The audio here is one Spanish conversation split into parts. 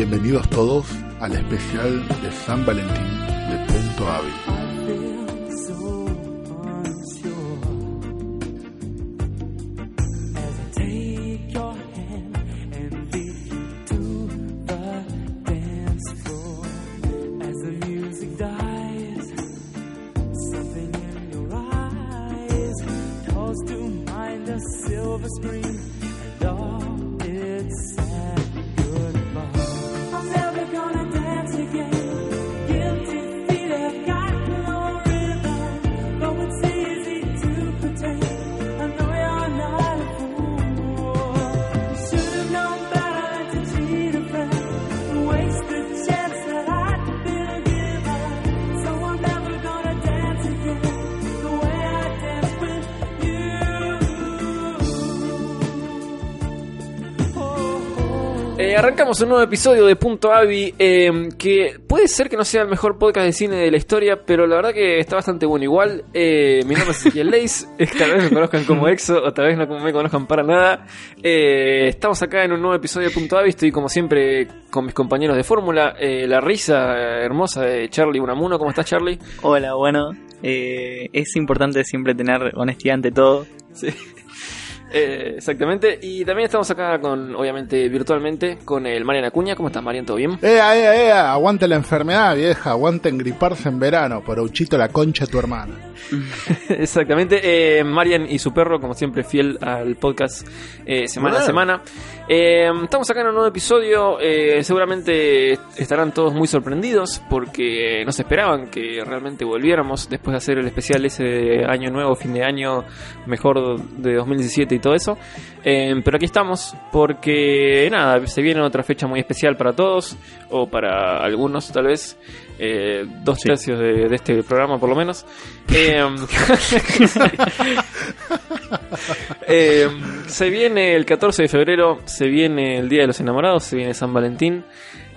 Bienvenidos todos al especial de San Valentín de Punto Avi. Un nuevo episodio de Punto Avi, em, que puede ser que no sea el mejor podcast de cine de la historia, pero la verdad que está bastante bueno igual. Eh, mi nombre es Ezequiel Leis, tal vez me conozcan como Exo, o tal vez no me conozcan para nada. Eh, estamos acá en un nuevo episodio de Punto Avi, estoy como siempre con mis compañeros de fórmula, eh, la risa hermosa de Charlie Unamuno, ¿cómo estás Charlie? Hola, bueno, es importante siempre tener honestidad ante todo. Sí. Eh, exactamente. Y también estamos acá con, obviamente, virtualmente, con el Marian Acuña. ¿Cómo estás, Marian? ¿Todo bien? ¡Ea, ea, ea! Aguante la enfermedad, vieja. Aguante engriparse en verano. Por Uchito la concha de tu hermana. Exactamente. Eh, Marian y su perro, como siempre, fiel al podcast eh, semana a semana. Eh, estamos acá en un nuevo episodio. seguramente estarán todos muy sorprendidos porque no se esperaban que realmente volviéramos después de hacer el especial ese año nuevo, fin de año, mejor de 2017 y todo eso. pero aquí estamos porque, nada, se viene otra fecha muy especial para todos o para algunos, tal vez. Eh, dos tercios de, este programa por lo menos. Eh, eh, se viene el 14 de febrero, se viene el Día de los Enamorados, se viene San Valentín.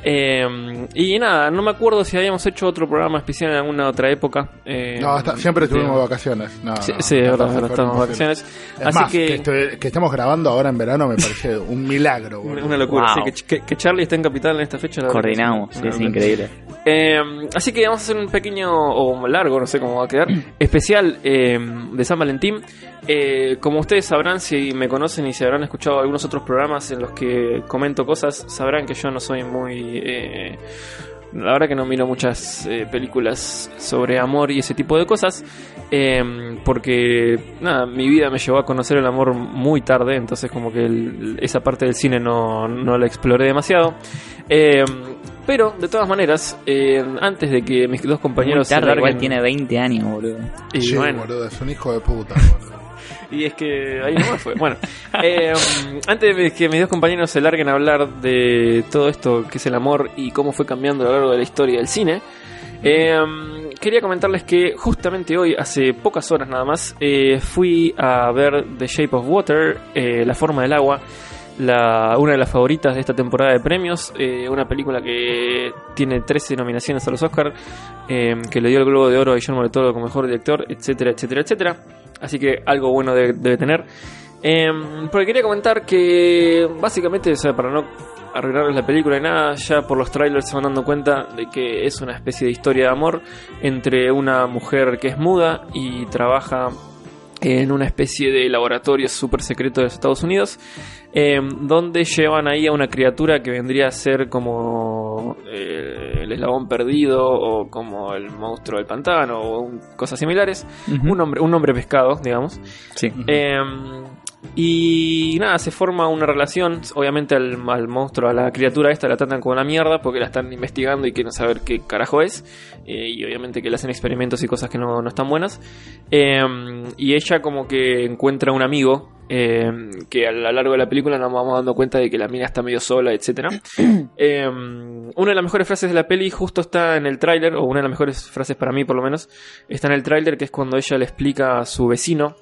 Eh, y nada, no me acuerdo si habíamos hecho otro programa especial en alguna otra época. Eh, no, siempre tuvimos vacaciones. sí, estamos vacaciones. Así que, que, estemos grabando ahora en verano me parece un milagro. Una locura. que, Charlie esté en capital en esta fecha. Coordinamos, es increíble. Eh, así que vamos a hacer un pequeño, o largo, no sé cómo va a quedar, especial de San Valentín. como ustedes sabrán, si me conocen y si habrán escuchado algunos otros programas en los que comento cosas, sabrán que yo no soy muy eh, la verdad que no miro muchas eh, películas sobre amor y ese tipo de cosas. Em, porque nada, mi vida me llevó a conocer el amor muy tarde. Entonces como que esa parte del cine no, la exploré demasiado. Pero, de todas maneras, em, antes de que mis dos compañeros... tarde, igual tiene 20 años, boludo. Y bueno, boludo, es un hijo de puta, y es que ahí no fue. Bueno, eh, antes de que mis dos compañeros se larguen a hablar de todo esto que es el amor y cómo fue cambiando a lo largo de la historia del cine, eh, quería comentarles que justamente hoy, hace pocas horas nada más, eh, fui a ver The Shape of Water, La forma del agua. La, una de las favoritas de esta temporada de premios, una película que tiene 13 nominaciones a los Oscars, que le dio el Globo de Oro a Guillermo del Toro como mejor director, etcétera, etcétera, etcétera. Así que algo bueno debe, tener. Em, porque quería comentar que básicamente, o sea, para no arreglarles la película y nada, ya por los trailers se van dando cuenta de que es una especie de historia de amor entre una mujer que es muda y trabaja en una especie de laboratorio súper secreto de Estados Unidos, em, donde llevan ahí a una criatura que vendría a ser como eh, el eslabón perdido o como el monstruo del pantano o cosas similares, un hombre, un hombre pescado, digamos. Sí. Em, y nada, se forma una relación. Obviamente al, monstruo, a la criatura esta la tratan como la mierda porque la están investigando y quieren saber qué carajo es. Eh, y obviamente que le hacen experimentos y cosas que no, están buenas. Em, y ella como que encuentra un amigo em, que a lo largo de la película nos vamos dando cuenta de que la mina está medio sola, etc. Em, una de las mejores frases de la peli justo está en el tráiler, o una de las mejores frases para mí por lo menos, está en el tráiler que es cuando ella le explica a su vecino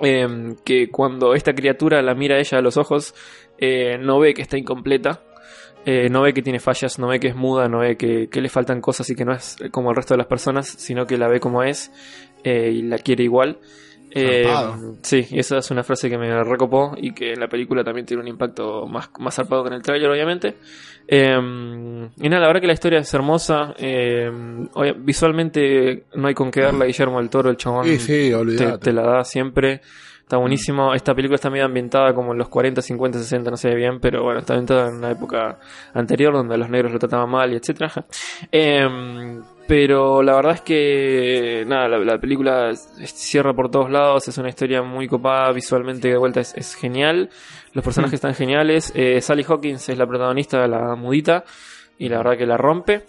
Em, que cuando esta criatura la mira a ella a los ojos, eh, no ve que está incompleta, eh, no ve que tiene fallas, no ve que es muda, no ve que, le faltan cosas y que no es como el resto de las personas, sino que la ve como es eh, y la quiere igual. Eh, sí, esa es una frase que me recopó y que en la película también tiene un impacto más, más zarpado que en el trailer, obviamente. Eh, y nada, la verdad que la historia es hermosa. eh, obvia- visualmente no hay con qué darla a Guillermo del Toro, el chabón Sí, sí, te, te la da siempre. Está buenísimo. Esta película está medio ambientada como en los 40, 50, 60, no sé bien, pero bueno, está ambientada en una época anterior donde a los negros lo trataban mal y etcétera. Em, pero la verdad es que nada, la, la película cierra por todos lados, es una historia muy copada, visualmente de vuelta es, es genial, los personajes están geniales, eh, Sally Hawkins es la protagonista, la mudita, y la verdad que la rompe.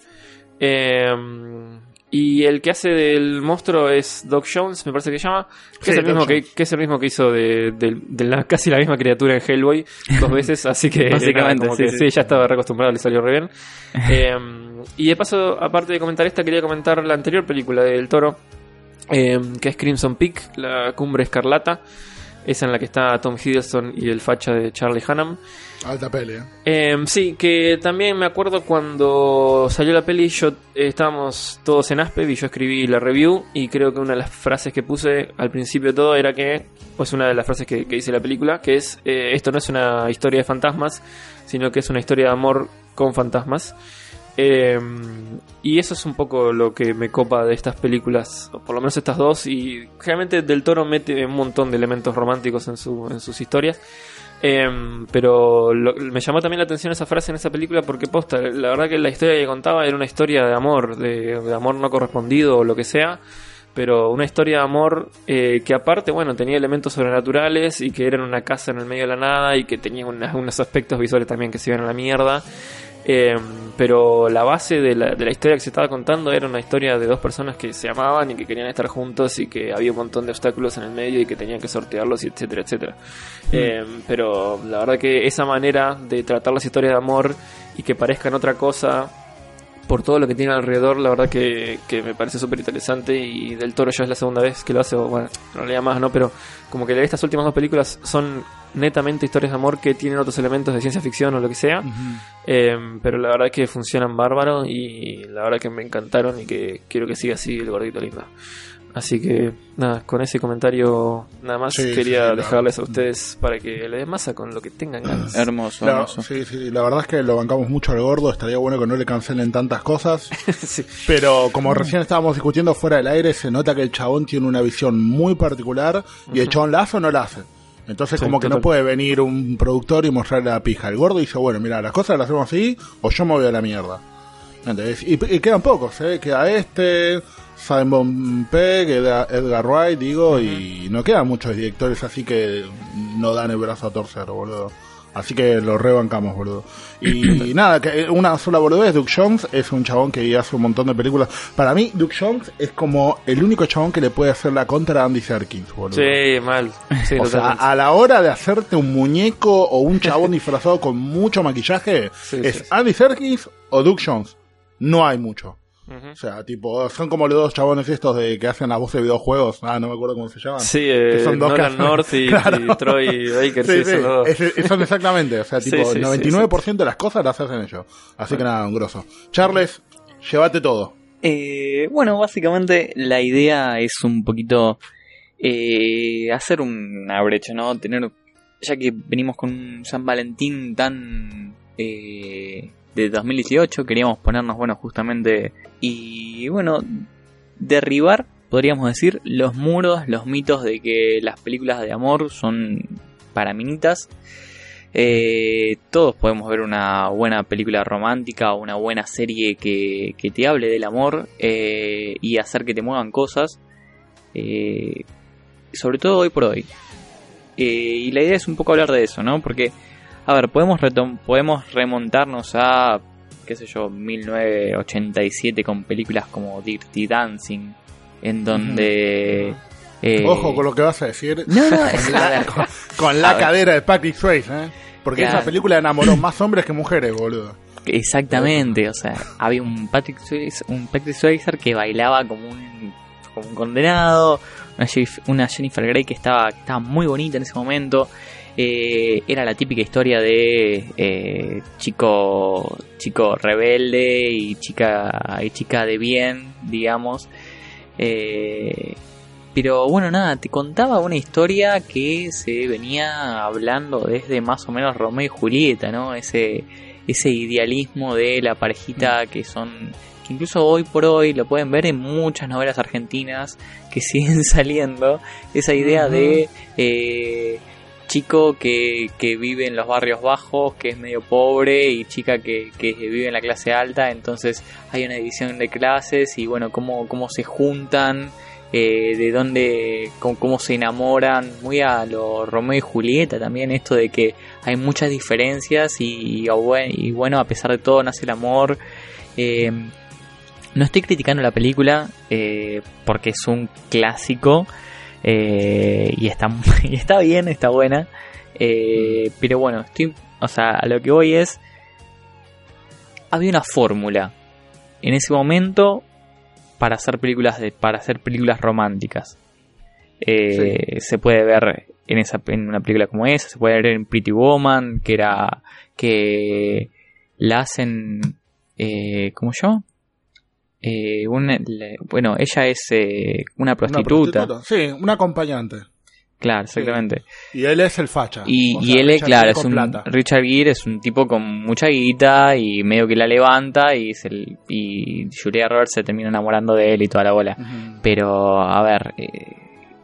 Em, y el que hace del monstruo es Doc Jones, me parece que se llama, que, Sí, es, el mismo que, que es el mismo que hizo de, de- de la, casi la misma criatura en Hellboy dos veces, así que Básicamente, nada, como sí, que sí. sí, ya estaba reacostumbrado, le salió re bien. Eh, y de paso, aparte de comentar esta, quería comentar la anterior película del toro, eh, que es Crimson Peak, la cumbre escarlata. Esa en la que está Tom Hiddleston y el facha de Charlie Hunnam. Alta peli, ¿eh? Eh, sí, que también me acuerdo cuando salió la peli, yo eh, estábamos todos en Aspeb y yo escribí la review y creo que una de las frases que puse al principio de todo era que, pues una de las frases que, que dice la película, que es, eh, esto no es una historia de fantasmas, sino que es una historia de amor con fantasmas. Eh, y eso es un poco lo que me copa de estas películas, o por lo menos estas dos, y generalmente Del Toro mete un montón de elementos románticos en, su, en sus historias. Em, pero lo- me llamó también la atención esa frase en esa película porque posta, la verdad que la historia que contaba era una historia de amor, de, amor no correspondido o lo que sea, pero una historia de amor eh, que aparte, bueno, tenía elementos sobrenaturales y que era en una casa en el medio de la nada y que tenía unas- unos aspectos visuales también que se iban a la mierda. Em, pero la base de la, de la historia que se estaba contando era una historia de dos personas que se amaban y que querían estar juntos y que había un montón de obstáculos en el medio y que tenían que sortearlos y etcétera, etcétera. Eh, pero la verdad que esa manera de tratar las historias de amor y que parezcan otra cosa por todo lo que tiene alrededor, la verdad que, que me parece súper interesante y Del Toro ya es la segunda vez que lo hace, o bueno, en realidad más, ¿no? Pero como que estas últimas dos películas son netamente historias de amor que tienen otros elementos de ciencia ficción o lo que sea, eh, pero la verdad que funcionan bárbaro y la verdad que me encantaron y que quiero que siga así el gordito lindo. Así que nada, con ese comentario nada más Sí, quería sí, dejarles a ustedes para que le den masa con lo que tengan ganas. Hermoso, La, hermoso. sí, sí, la verdad es que lo bancamos mucho al gordo. Estaría bueno que no le cancelen tantas cosas. Sí. Pero como recién estábamos discutiendo fuera del aire, se nota que el chabón tiene una visión muy particular y el chabón la hace o no la hace. Entonces, Sí, como que total. no puede venir un productor y mostrarle la pija. El gordo dice, bueno, mira, las cosas las hacemos así o yo me voy a la mierda. ¿Entendés? Y, y quedan pocos, ¿eh? Queda este, Simon Pegg, Edgar, Edgar Wright, digo, y no quedan muchos directores así que no dan el brazo a torcer, boludo. Así que lo rebancamos, boludo. Y, nada, que una sola boludez, Duke Jones es un chabón que hace un montón de películas. Para mí, Duke Jones es como el único chabón que le puede hacer la contra a Andy Serkins, boludo. Sí, mal. Sí, O sea, a la hora de hacerte un muñeco o un chabón disfrazado con mucho maquillaje, Sí, es sí. Andy Serkis o Duke Jones. No hay mucho. O sea, tipo, son como los dos chabones estos de que hacen la voz de videojuegos. Ah, no me acuerdo cómo se llaman. Sí, Que eh, son dos Nolan que- North y, Claro. y Troy Baker, sí, Sí, sí, son es- es- son exactamente, o sea, tipo, sí, el sí, 99% de las cosas las hacen ellos. Así que nada, un grosso. Charles, llévate todo. Eh, bueno, básicamente la idea es un poquito eh, hacer una brecha, ¿no? Tener, ya que venimos con un San Valentín tan eh, de 2018, queríamos ponernos, bueno, justamente y bueno, derribar, podríamos decir, los muros, los mitos de que las películas de amor son para minitas. Eh, todos podemos ver una buena película romántica o una buena serie que, que te hable del amor eh, y hacer que te muevan cosas. eh, sobre todo hoy por hoy. Y la idea es un poco hablar de eso, ¿no? Porque, a ver, podemos, podemos remontarnos a, qué sé yo, 1987 con películas como Dirty Dancing, en donde... eh, Ojo con lo que vas a decir. No, no, con, con la cadera de Patrick Swayze, ¿eh? Porque Claro. esa película enamoró más hombres que mujeres, boludo. Exactamente, o sea, había un Patrick Swayze, un Patrick Swayze que bailaba como un, como un condenado, una, Jennifer- una Jennifer Grey que estaba, que estaba muy bonita en ese momento. Eh, era la típica historia de eh, chico chico rebelde y chica y chica de bien, digamos. Eh, pero bueno, nada, te contaba una historia que se venía hablando desde más o menos Romeo y Julieta, ¿no? Ese, ese idealismo de la parejita que son que incluso hoy por hoy lo pueden ver en muchas novelas argentinas que siguen saliendo, esa idea de eh, chico que, que, vive en los barrios bajos, que es medio pobre, y chica que, que, vive en la clase alta, entonces hay una división de clases y bueno, cómo, cómo se juntan. Eh, de dónde, cómo, cómo, se enamoran, muy a lo Romeo y Julieta también, esto de que hay muchas diferencias y, bueno, a pesar de todo nace el amor. Eh, no estoy criticando la película eh, porque es un clásico eh, y, está, y está bien, está buena. Eh, pero bueno, estoy, o sea, a lo que voy es, había una fórmula en ese momento para hacer películas de, para hacer películas románticas. Se puede ver en esa en una película como esa, se puede ver en Pretty Woman, que era que la hacen eh, como yo eh, bueno, ella es eh, una, prostituta. Sí, un acompañante. Claro, exactamente. Y él es el facha. Y, él, es, claro, es un, Richard Gere es un tipo con mucha guita y medio que la levanta y, se, y Julia Roberts se termina enamorando de él y toda la bola. Pero, a ver, eh,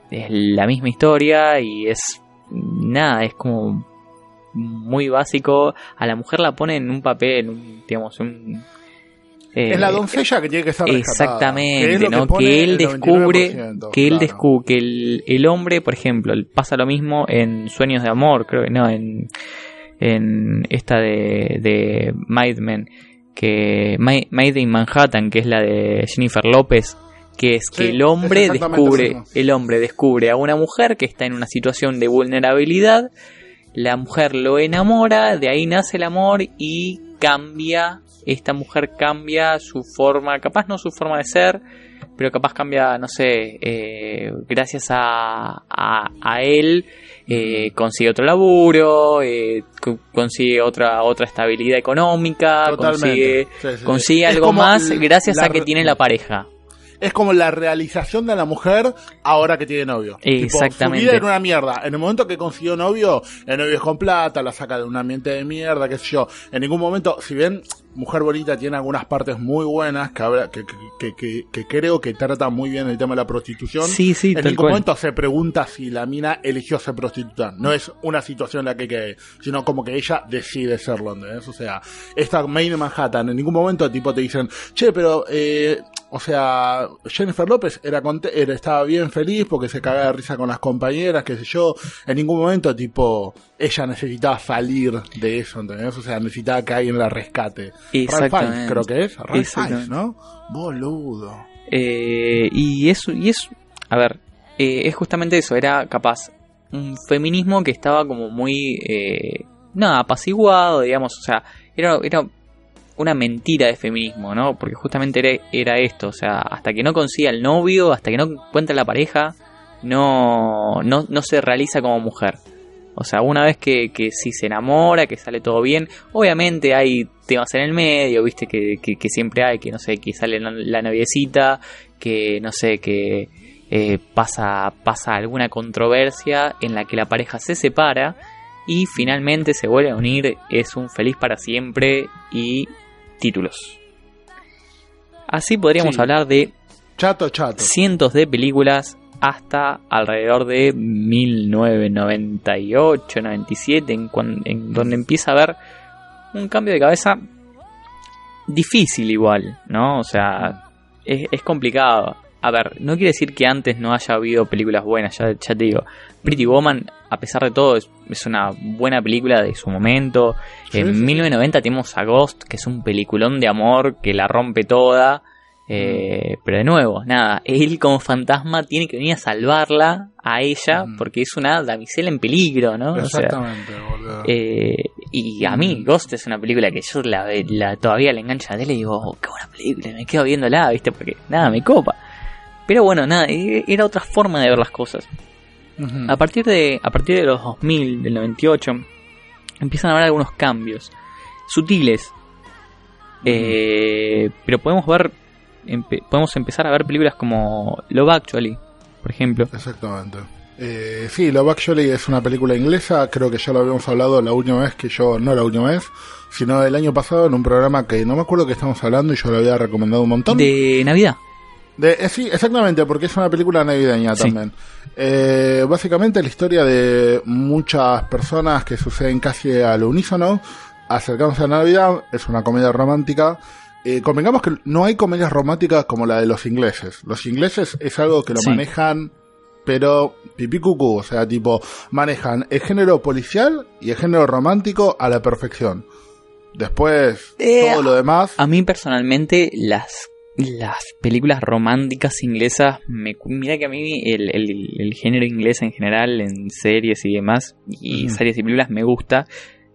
es la misma historia y es nada, es como muy básico. A la mujer la pone en un papel, digamos, un es la doncella que tiene que ser Exactamente, ¿no? Que, él descubre, que él descubre, que el, hombre, por ejemplo, pasa lo mismo en Sueños de Amor, creo que no, en, en esta de, de Men, que Made in Manhattan, que es la de Jennifer López, que es que el hombre descubre, el hombre descubre a una mujer que está en una situación de vulnerabilidad, la mujer lo enamora, de ahí nace el amor y cambia esta mujer cambia su forma, capaz no su forma de ser, pero capaz cambia, no sé, eh, gracias a, a, él eh, consigue otro laburo, eh, consigue otra otra estabilidad económica, consigue, consigue algo más gracias a que tiene la pareja es como la realización de la mujer ahora que tiene novio. Exactamente. su vida era una mierda. En el momento que consiguió novio, el novio es con plata, la saca de un ambiente de mierda, qué sé yo. En ningún momento, si bien Mujer Bonita tiene algunas partes muy buenas que, que, que, que, creo que trata muy bien el tema de la prostitución. Sí, sí, En ningún momento se pregunta si la mina eligió ser prostituta. No es una situación en la que quede, sino como que ella decide serlo. ¿entendés? O sea, esta Main Manhattan, en ningún momento tipo te dicen, che, pero eh, o sea, Jennifer López era, era, estaba bien feliz porque se cagaba de risa con las compañeras, qué sé yo. En ningún momento, tipo, ella necesitaba salir de eso, ¿entendés? O sea, necesitaba que alguien la rescate. Exactamente. creo que es. Ralph ¿no? Boludo. Eh, y eso, y eso, a ver, eh, es justamente eso, era capaz un feminismo que estaba como muy, eh, nada, apaciguado, digamos, o sea, era, era una mentira de feminismo, ¿no? Porque justamente era, esto, o sea, hasta que no consiga el novio, hasta que no encuentre la pareja, no, no, no se realiza como mujer. O sea, una vez que, que si se enamora, que sale todo bien, obviamente hay temas en el medio, viste, que, que, siempre hay, que no sé, que sale la, noviecita, que no sé, que eh, pasa, pasa alguna controversia en la que la pareja se separa y finalmente se vuelve a unir, es un feliz para siempre y títulos. Así podríamos hablar de chato, chato. cientos de películas hasta alrededor de 1998-97, en, donde empieza a haber un cambio de cabeza difícil igual, ¿no? O sea, es, complicado. A ver, no quiere decir que antes no haya habido películas buenas, ya, ya te digo. Pretty Woman, a pesar de todo, es, una buena película de su momento. en 1990 tenemos a Ghost, que es un peliculón de amor que la rompe toda. Eh, pero de nuevo, nada, él como fantasma tiene que venir a salvarla a ella porque es una damisela en peligro, ¿no? Exactamente, eh, y a mí, Ghost es una película que yo la, la todavía le engancha a tele y digo, oh, qué buena película, me quedo viéndola, ¿viste? Porque nada, me copa. Pero bueno, nada, e, era otra forma de ver las cosas. A partir de a partir de los 2000, del 98, empiezan a haber algunos cambios sutiles. Eh, pero podemos ver podemos empezar a ver películas como Love Actually, por ejemplo. Exactamente. Eh, sí, Love Actually es una película inglesa, creo que ya lo habíamos hablado la última vez que yo, no la última vez, sino el año pasado en un programa que no me acuerdo que estamos hablando y yo lo había recomendado un montón. De Navidad. De, eh, sí, exactamente, porque es una película navideña Sí. también. Eh, básicamente la historia de muchas personas que suceden casi al unísono, acercándose a Navidad, es una comedia romántica. Eh, convengamos que no hay comedias románticas como la de los ingleses. Los ingleses es algo que lo Sí. manejan, pero pipí cucú, o sea, tipo, manejan el género policial y el género romántico a la perfección. Después, Eh, todo lo demás. A mí personalmente las las películas románticas inglesas me mira que a mí el, el- el género inglés en general en series y demás y series y películas me gusta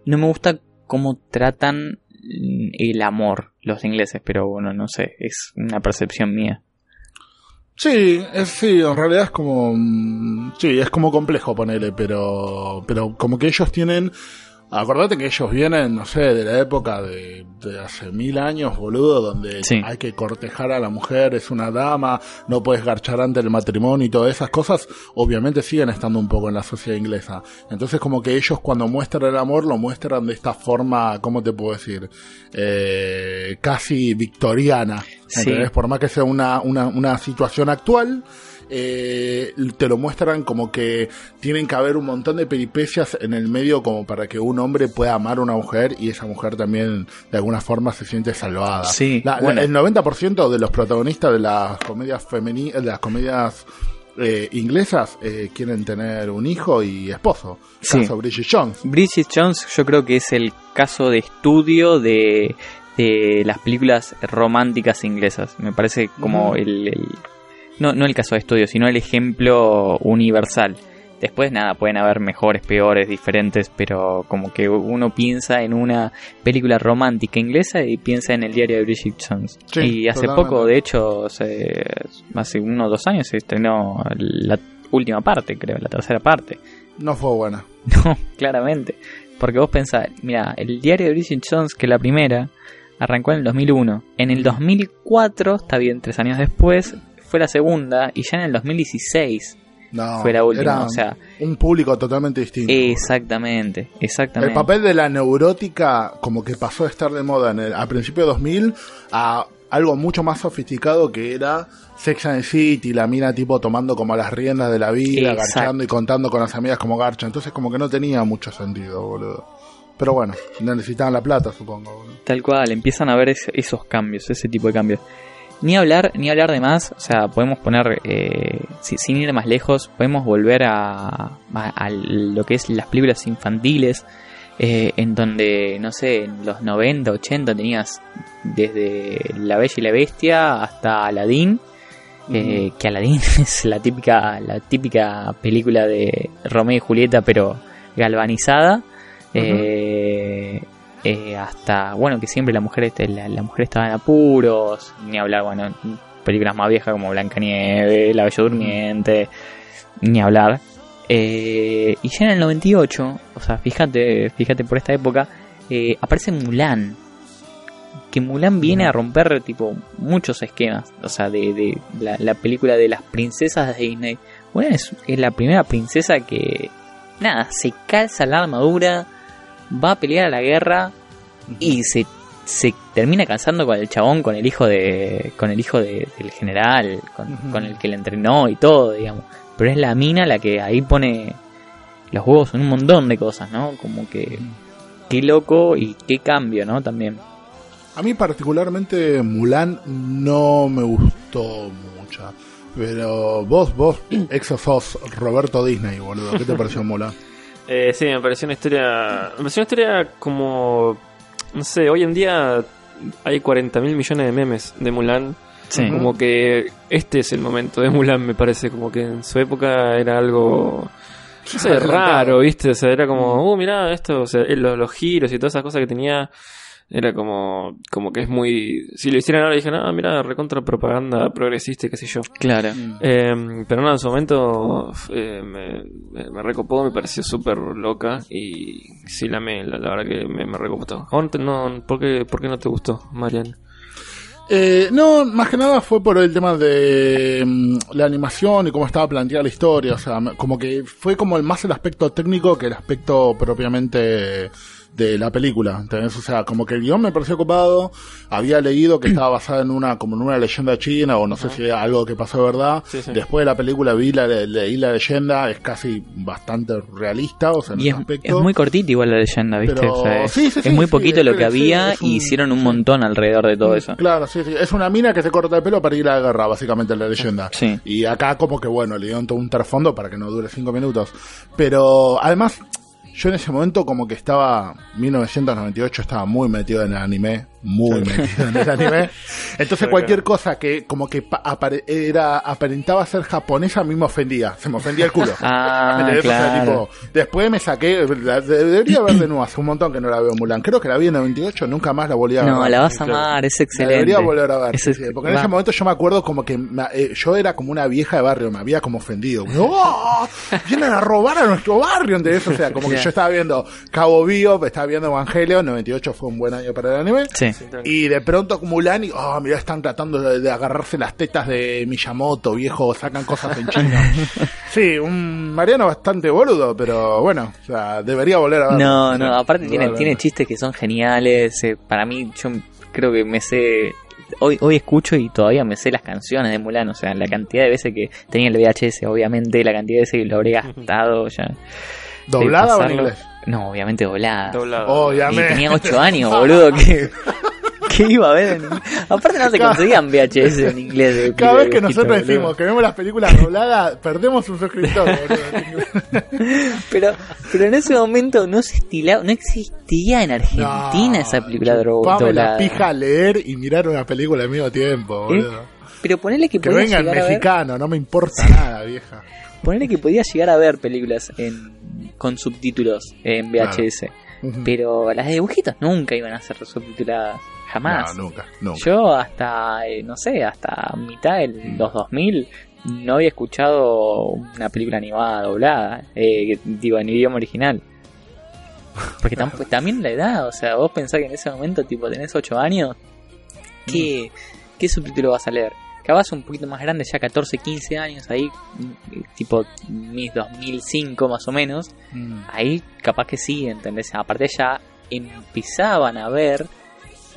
no me gusta cómo tratan el amor los ingleses pero bueno no sé es una percepción mía. Sí, es, sí, en realidad es como, mm, sí, es como complejo ponerle, pero, pero como que ellos tienen, acordate que ellos vienen, no sé, de la época de, de hace mil años, boludo, donde Sí. hay que cortejar a la mujer, es una dama, no puedes garchar antes del matrimonio y todas esas cosas, obviamente siguen estando un poco en la sociedad inglesa. Entonces como que ellos cuando muestran el amor lo muestran de esta forma, ¿cómo te puedo decir? Eh, casi victoriana. Sí. Por más que sea una, una, una situación actual, eh, te lo muestran como que tienen que haber un montón de peripecias en el medio como para que un hombre pueda amar a una mujer y esa mujer también de alguna forma se siente salvada. Sí, La- la- bueno. el 90% de los protagonistas de las comedias femeninas, de las comedias eh, inglesas eh, quieren tener un hijo y esposo. Sí. Caso Bridget Jones. Bridget Jones yo creo que es el caso de estudio de, de las películas románticas inglesas. Me parece como el, el- no, no el caso de estudio, sino el ejemplo universal. Después nada, pueden haber mejores, peores, diferentes, pero como que uno piensa en una película romántica inglesa y piensa en el diario de Bridget Jones. Sí, y hace totalmente. poco, de hecho, se- hace uno o dos años se estrenó la última parte, creo, la tercera parte. No fue buena. No, claramente. Porque vos pensás, mira, el diario de Bridget Jones, que la primera, arrancó en el 2001. En el 2004, está bien, tres años después, fue la segunda. Y ya en el 2016 No, fue la última. era O sea, un público totalmente distinto. exactamente, El exactamente. papel de la neurótica como que pasó de estar de moda en el, a principios de 2000 a algo mucho más sofisticado que era Sex and the City, la mina tipo tomando como las riendas de la vida, Exacto. garchando y contando con las amigas como garcha. Entonces como que no tenía mucho sentido, boludo. Pero bueno, necesitaban la plata, supongo. boludo. Tal cual, empiezan a ver es- esos cambios, ese tipo de cambios. Ni hablar, ni hablar de más, o sea, podemos poner, eh, si- sin ir más lejos, podemos volver a, a- a lo que es las películas infantiles, eh, en donde, no sé, en los 90, 80 tenías desde La Bella y la Bestia hasta Aladdin, eh, que Aladdin es la típica, la típica película de Romeo y Julieta, pero galvanizada. eh, eh, hasta, bueno, que siempre la mujer, este, la, la mujer estaba en apuros, ni hablar, bueno, películas más viejas como Blancanieves, La Bella Durmiente, ni hablar. Eh, y ya en el 98, o sea, fíjate, fíjate por esta época, eh, aparece Mulan. Que Mulan viene a romper tipo muchos esquemas. O sea, de, de la, la película de las princesas de Disney. Mulan es, es la primera princesa que, nada, se calza la armadura, va a pelear a la guerra y se, se termina casando con el chabón, con el hijo de, con el hijo de- del general, con, con el que le entrenó y todo, digamos. Pero es la mina la que ahí pone los huevos en un montón de cosas, ¿no? Como que qué loco y qué cambio, ¿no? También. A mí particularmente Mulan no me gustó mucho. Pero vos, vos, ex Roberto Disney, boludo. ¿Qué te pareció Mulan? Eh, sí, me pareció una historia. Me pareció una historia como. No sé, hoy en día hay 40 mil millones de memes de Mulan. Sí. Como que este es el momento de Mulan, me parece. Como que en su época era algo. No sé, raro, ¿viste? O sea, era como, uh, mirá esto, o sea, los, los giros y todas esas cosas que tenía. Era como, como que es muy. Si lo hicieran ahora, dije, ah, mira, recontra propaganda progresista y qué sé yo. Claro. Eh, pero no, en su momento eh, me, me, me recopó, me pareció súper loca y sí la me, la, la verdad que me, me recopó. ¿Aún te- no, ¿por, qué, ¿Por qué no te gustó, Marian? Eh, no, más que nada fue por el tema de mm, la animación y cómo estaba planteada la historia. O sea, como que fue como el, más el aspecto técnico que el aspecto propiamente de la película. ¿entendés? O sea, como que el guion me pareció ocupado. Había leído que estaba basada en una, como en una leyenda china o no sé si era algo que pasó de verdad. Sí, sí. Después de la película vi la, le- leí la leyenda, es casi bastante realista, o sea, en Y es, ese aspecto. es muy cortita igual la leyenda, ¿viste? Pero- O sea, es, sí, sí, es sí, muy sí, poquito lo que sí, había un- y hicieron un montón alrededor de todo eso. Claro, sí, sí. Es una mina que se corta el pelo para ir a la guerra, básicamente, la leyenda. Sí. Y acá como que, bueno, le dieron todo un trasfondo para que no dure cinco minutos. Pero, además, yo en ese momento como que estaba, 1998, estaba muy metido en el anime, muy metido en el anime. Entonces cualquier cosa que como que pa- apare- era aparentaba ser japonesa, a mí me ofendía, se me ofendía el culo. Ah. O sea, tipo, después me saqué, la- de- debería ver de nuevo, hace un montón que no la veo Mulan. Creo que la vi en 98, nunca más la volví a ver. No, la vas a amar, es La excelente. debería volver a ver. Es sí, porque en va. ese momento yo me acuerdo como que me- eh, yo era como una vieja de barrio, me había como ofendido. ¡Oh! Vienen a robar a nuestro barrio, ¿entendés? O sea, como que yo estaba viendo Cabo Vivo, estaba viendo Evangelio, 98 fue un buen año para el anime. Sí. Y de pronto como Mulan y, oh, mira, están tratando de, de agarrarse las tetas de Miyamoto, viejo, sacan cosas en chino. sí, un Mariano bastante boludo, pero bueno, o sea, debería volver a ver. No, no, aparte tiene, tiene chistes que son geniales. eh, para mí, yo creo que me sé. Hoy, hoy escucho y todavía me sé las canciones de Mulan. O sea, la cantidad de veces que tenía el VHS, obviamente, la cantidad de veces que lo habré gastado ya. ¿Doblada o en inglés? No, obviamente doblada. Doblado. Oh, ya Y tenía 8 años, boludo. que ¿Qué iba a ver? en- Aparte no se Cada- conseguían VHS en inglés. Cada vez que nosotros boludo. decimos que vemos las películas dobladas, perdemos un suscriptor. boludo. Pero, pero en ese momento no se estilaba, no existía en Argentina No, esa película doblada. la pija leer y mirar una película al mismo tiempo, boludo. Pero ponele que, Que venga el ver, mexicano, no me importa nada, vieja. ponele que podía llegar a ver películas en, con subtítulos en VHS. Pero las de dibujitos nunca iban a ser subtituladas. Jamás. No, nunca, nunca. Yo hasta, eh, no sé, hasta mitad de los 2000 no había escuchado una película animada doblada, eh, digo, en idioma original. Porque tam- también la edad, o sea, vos pensás que en ese momento, tipo, tenés 8 años, ¿qué, ¿qué subtítulo vas a leer? Capaz un poquito más grande, ya 14, 15 años, ahí, mm, tipo, mis 2005 más o menos, Mm. ahí capaz que sí, ¿entendés? Aparte ya empezaban a ver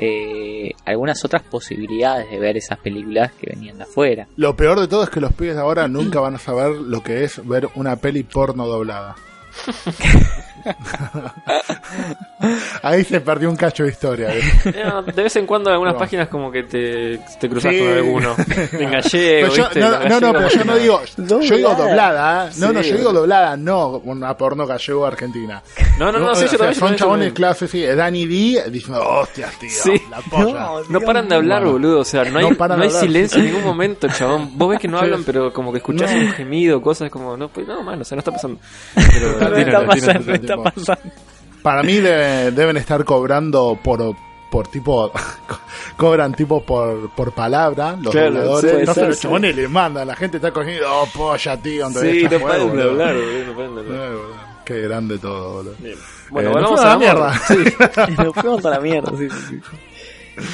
eh, algunas otras posibilidades de ver esas películas que venían de afuera. Lo peor de todo es que los pibes de ahora nunca van a saber lo que es ver una peli porno doblada. Ahí se perdió un cacho de historia. Eh, no, de vez en cuando en algunas No. páginas como que te, te cruzas Sí. con alguno. En gallego, Pero yo- ¿viste? no, no, no, pero gallegos, yo no digo, yo digo Doblada. ¿eh? no, no, yo digo doblada, no una porno gallego argentina. No, no, no, sí, yo sea, también. son chabones yo clase, sí, Danny D diciendo, hostias, tío, Sí. la polla. No paran de hablar, boludo. O sea, no hay, No hay silencio en ningún momento, chabón. Vos ves que no hablan, pero como que escuchás No. un gemido, cosas como, no, pues no, mano, o sea, no está pasando. Pero, No está pasando, está tipo- pasando. Para mí de- deben estar cobrando por por tipo cobran tipo por por palabra los Claro, no se los sí. chabones le mandan, la gente está cogiendo, oh polla, tío, Sí, no boludo. hablar, no hablar. Eh, Qué grande todo, boludo. Bien. Bueno, Eh, volvamos a la mierda. Nos fuimos a la mierda, sí, sí, sí.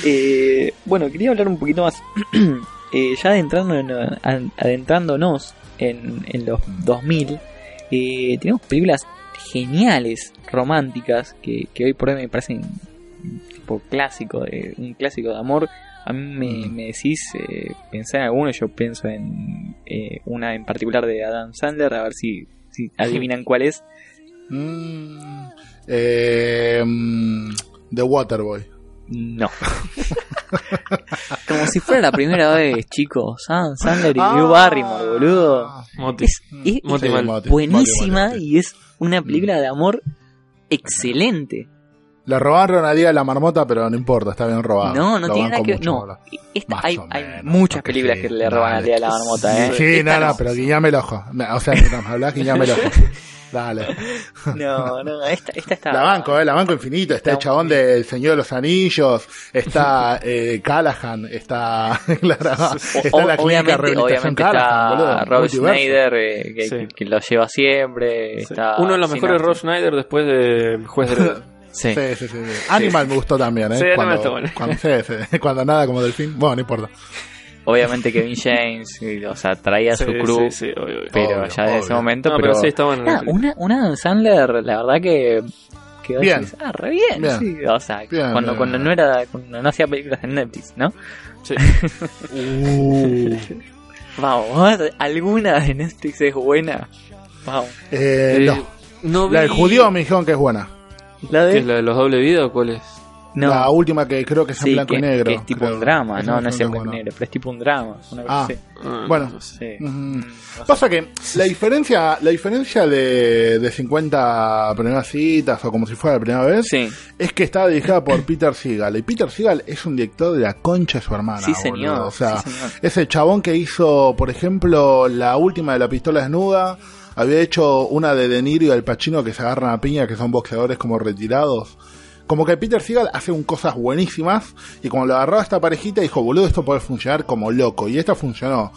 Eh, bueno, quería hablar un poquito más. eh, ya adentrándonos, adentrándonos en, en los 2000, eh, tenemos películas geniales, románticas, que, que hoy por hoy me parecen tipo clásico, de, un clásico de amor. A mí me, Mm. me decís, eh, pensá en alguno, yo pienso en eh, una en particular de Adam Sandler, a ver si, si adivinan cuál es. Mm, eh, mm, The Waterboy. No. Como si fuera la primera vez, chicos. Adam Sandler y Ah. Drew Barrymore, boludo. Moti. Es, es Moti Sí, mal. Moti, buenísima Moti, Moti. y es una película de amor excelente. Le robaron a Día de la Marmota, pero no importa, está bien robado. No, no Lo tiene nada que ver. No, esta- hay, hay menos, muchas películas sí, que le roban al día de la marmota, ¿eh? Sí, Esta nada, no. pero guiñame el ojo. O sea, mientras me hablas, guiñame el ojo. Dale. No, no, esta, esta está. La banco, eh, la banco infinito. Está el Está chabón del Señor de los Anillos, está eh, Callahan, está, claro, O- está la clínica obviamente, rehabilitación Callahan, boludo. está Rob. Schneider, eh, que, Sí. que lo lleva siempre. Está Uno de los mejores. Rob Schneider después de Juez de Sí. Sí, sí, sí. sí. Animal me gustó también, ¿eh? Sí, cuando, está bueno. cuando, sí, sí. cuando nada como delfín. Bueno, no importa. Obviamente Kevin James, y, o sea, traía Sí, su crew, sí, sí, obvio, obvio. pero Obvio, ya desde ese obvio. momento, No, pero... pero sí, está bueno. Ah, una, una Sandler, la verdad que... que vos Bien. decís, ah, re bien, Bien. sí. O sea, Bien, cuando, bien, cuando bien. no era, cuando no hacía películas en Netflix, ¿no? Sí. Uh. Vamos, alguna de Netflix es buena. Vamos. Eh, Eh, no. no La del judío me dijeron que es buena. La ¿Qué de... es la de los doble vida o cuál es? No, La última que creo que es en sí, blanco que, y negro. que es tipo creo. un drama, no, no es en blanco y negro, pero es tipo un drama. Una Ah. Ah, Bueno. no sé. Sí. Mm. Pasa que la diferencia, la diferencia de, de 50 primeras citas o como si fuera la primera vez Sí, es que está dirigida por Peter Seagal. Y Peter Seagal es un director de la concha de su hermana. sí boludo. señor. O sea, sí, señor. ese chabón que hizo, por ejemplo, la última de la pistola desnuda, había hecho una de De Niro y Al Pacino que se agarran a piña, que son boxeadores como retirados. Como que Peter Seagal hace un cosas buenísimas y como lo agarró a esta parejita dijo, boludo, esto puede funcionar como loco. Y esta funcionó.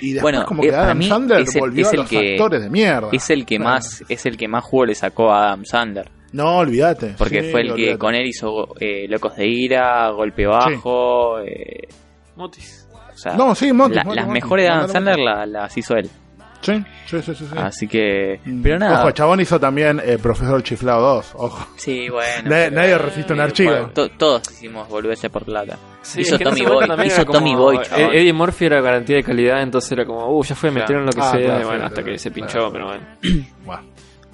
Y después Bueno, como eh, que Adam Sandler es el- volvió es a el los que- actores de mierda. Es el que Claro. más, es el que más juego le sacó a Adam Sandler. No, olvídate. Porque Sí, fue el que con él hizo eh, Locos de Ira, Golpe Bajo. eh, Motis. o sea, No, sí, Monty, la- las mejores de Adam Sandler la- las hizo él. Sí, sí, sí, sí. sí. Así que. Pero nada. Ojo, el chabón hizo también eh, Profesor Chiflado 2. Ojo. Sí, bueno. Nadie, pero- nadie resiste un archivo. bueno, to- todos hicimos boludeces por plata. Sí, hizo es que en Tommy Boy. Hizo como- Tommy Boy. Eddie Murphy era garantía de calidad, entonces era como, uh, ya fue, Claro. metieron lo que Ah, sea, claro, y bueno, sí, hasta que se pinchó, claro. pero bueno. Bueno.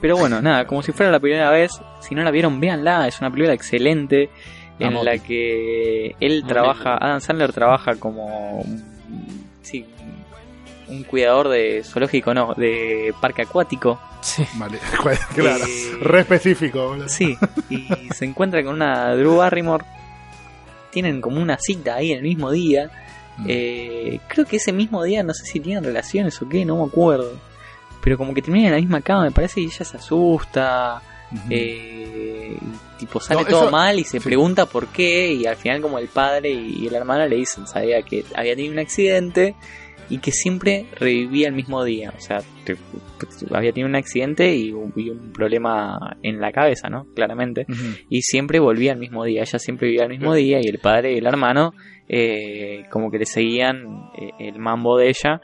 Pero bueno, nada, como si fuera la primera vez. Si no la vieron, véanla. Es una película excelente. En la que él trabaja. Adam Sandler trabaja como. Sí, un cuidador de zoológico, no, de parque acuático. Sí. Vale, claro. Eh, Re específico, boludo. Sí, y se encuentra con una Drew Barrymore. Tienen como una cita ahí el mismo día. Mm. Eh, creo que ese mismo día, no sé si tienen relaciones o qué, no me acuerdo. Pero como que terminan en la misma cama, me parece, y ella se asusta. Ujú. eh, y tipo sale No, todo eso- mal y se sí. pregunta por qué. Y al final, como el padre y el hermano le dicen, sabía que había tenido un accidente y que siempre revivía el mismo día. O sea, te- había tenido un accidente y y un problema en la cabeza, ¿no? Claramente y siempre volvía al mismo día. Ella siempre vivía al mismo día y el padre y el hermano eh, como que le seguían eh, el mambo de ella.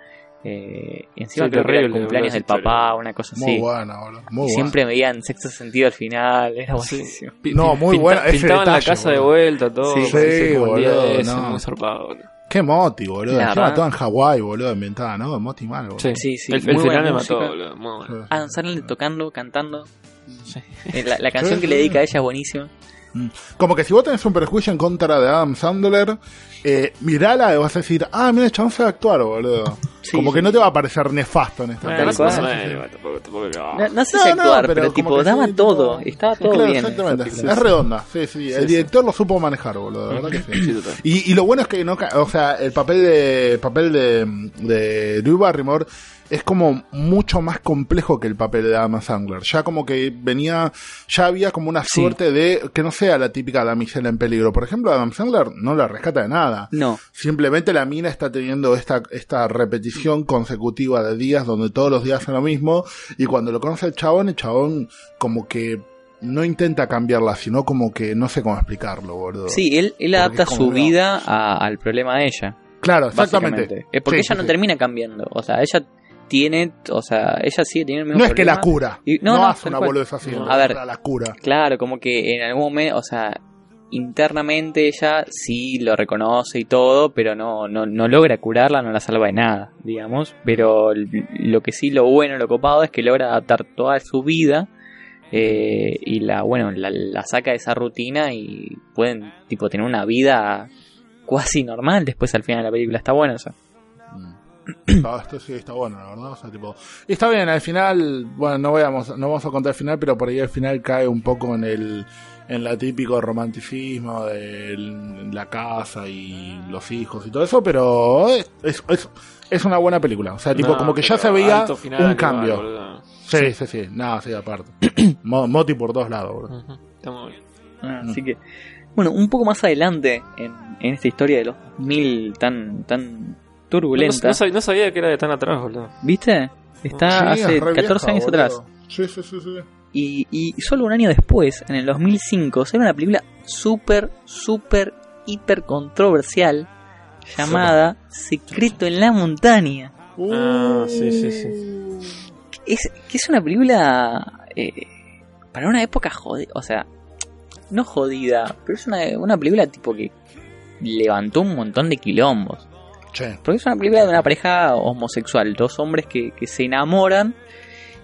Eh, y encima Sí, creo que era el terrible, cumpleaños del historia. papá, una cosa Muy así. buena, boludo. Muy y buena. siempre veían sexto sentido al final. Era buenísimo. No, muy pinta- buena, Pintaban la casa de vuelta, todo. Sí, sí, el boludo, no. muy zarpado, boludo. Qué moti, boludo. Verdad. todo en Hawái, boludo, inventada, ¿no? Moti mal, boludo. Sí, Sí, sí, El, el final me mató, boludo. Muy bueno. Adam Sandler tocando, cantando. Sí. Eh, La, la canción que le dedica a ella es buenísima. Como que si vos tenés un prejuicio en contra de Adam Sandler, eh, mirala y vas a decir, ah, mira, el chabón sabe actuar, boludo. Sí, como sí. que no te va a parecer nefasto en esta Bueno, no película. No, no sé No, si no, actuar, pero pero, tipo, daba sí, todo. Estaba todo claro, bien. Exactamente. Es redonda, sí, sí. El Sí, director lo supo manejar, boludo. La verdad que sí. Y, y lo bueno es que no, o sea, el papel de papel de, de Drew Barrymore es como mucho más complejo que el papel de Adam Sandler. Ya como que venía, ya había como una Sí. suerte de que no sea la típica damisela en peligro. Por ejemplo, Adam Sandler no la rescata de nada. No, Simplemente la mina está teniendo esta, esta repetición consecutiva de días donde todos los días hacen lo mismo y cuando lo conoce el chabón, el chabón como que no intenta cambiarla, sino como que no sé cómo explicarlo, boludo. sí, él, él adapta su una- vida a- al problema de ella. Claro, exactamente. porque Sí, ella sí, no termina cambiando. O sea, ella tiene, o sea, ella sigue teniendo el mismo No es que la cura. Y- no, no, no, hace una boludez así. No. A ver. La cura. Claro, como que en algún momento, o sea, internamente ella sí lo reconoce y todo, pero no, no, no logra curarla, no la salva de nada, digamos. Pero lo que sí, lo bueno, lo copado es que logra adaptar toda su vida eh, y la, bueno, la, la saca de esa rutina y pueden, tipo, tener una vida cuasi normal después al final de la película. Está bueno eso. No, esto sí está bueno, la verdad. O sea, tipo, y está bien, al final, bueno, no vamos, no vamos a contar el final, pero por ahí al final cae un poco en el, en la típico romanticismo de la casa y los hijos y todo eso, pero es, es, es, es una buena película. O sea, tipo, No, como que ya se veía un cambio. sí, sí, sí, nada, sí, aparte. Mo- Moti por todos lados, bro. Ujú, Está muy bien. Así que, bueno, un poco más adelante en, en esta historia de los 2000 tan, tan turbulenta. no sabía, no sabía que era de tan atrás, boludo. ¿Viste? Está Sí, hace es re 14 vieja, años boludo. atrás. Sí, sí, sí, sí. Y, y solo un año después, en el 2005, sale una película súper, súper, hiper controversial llamada Secreto en la Montaña. Ah, sí, sí, sí. Es, que es una película eh, para una época jodida, o sea, no jodida, pero es una, una película tipo que levantó un montón de quilombos. Porque es una película de una pareja homosexual, dos hombres que, que se enamoran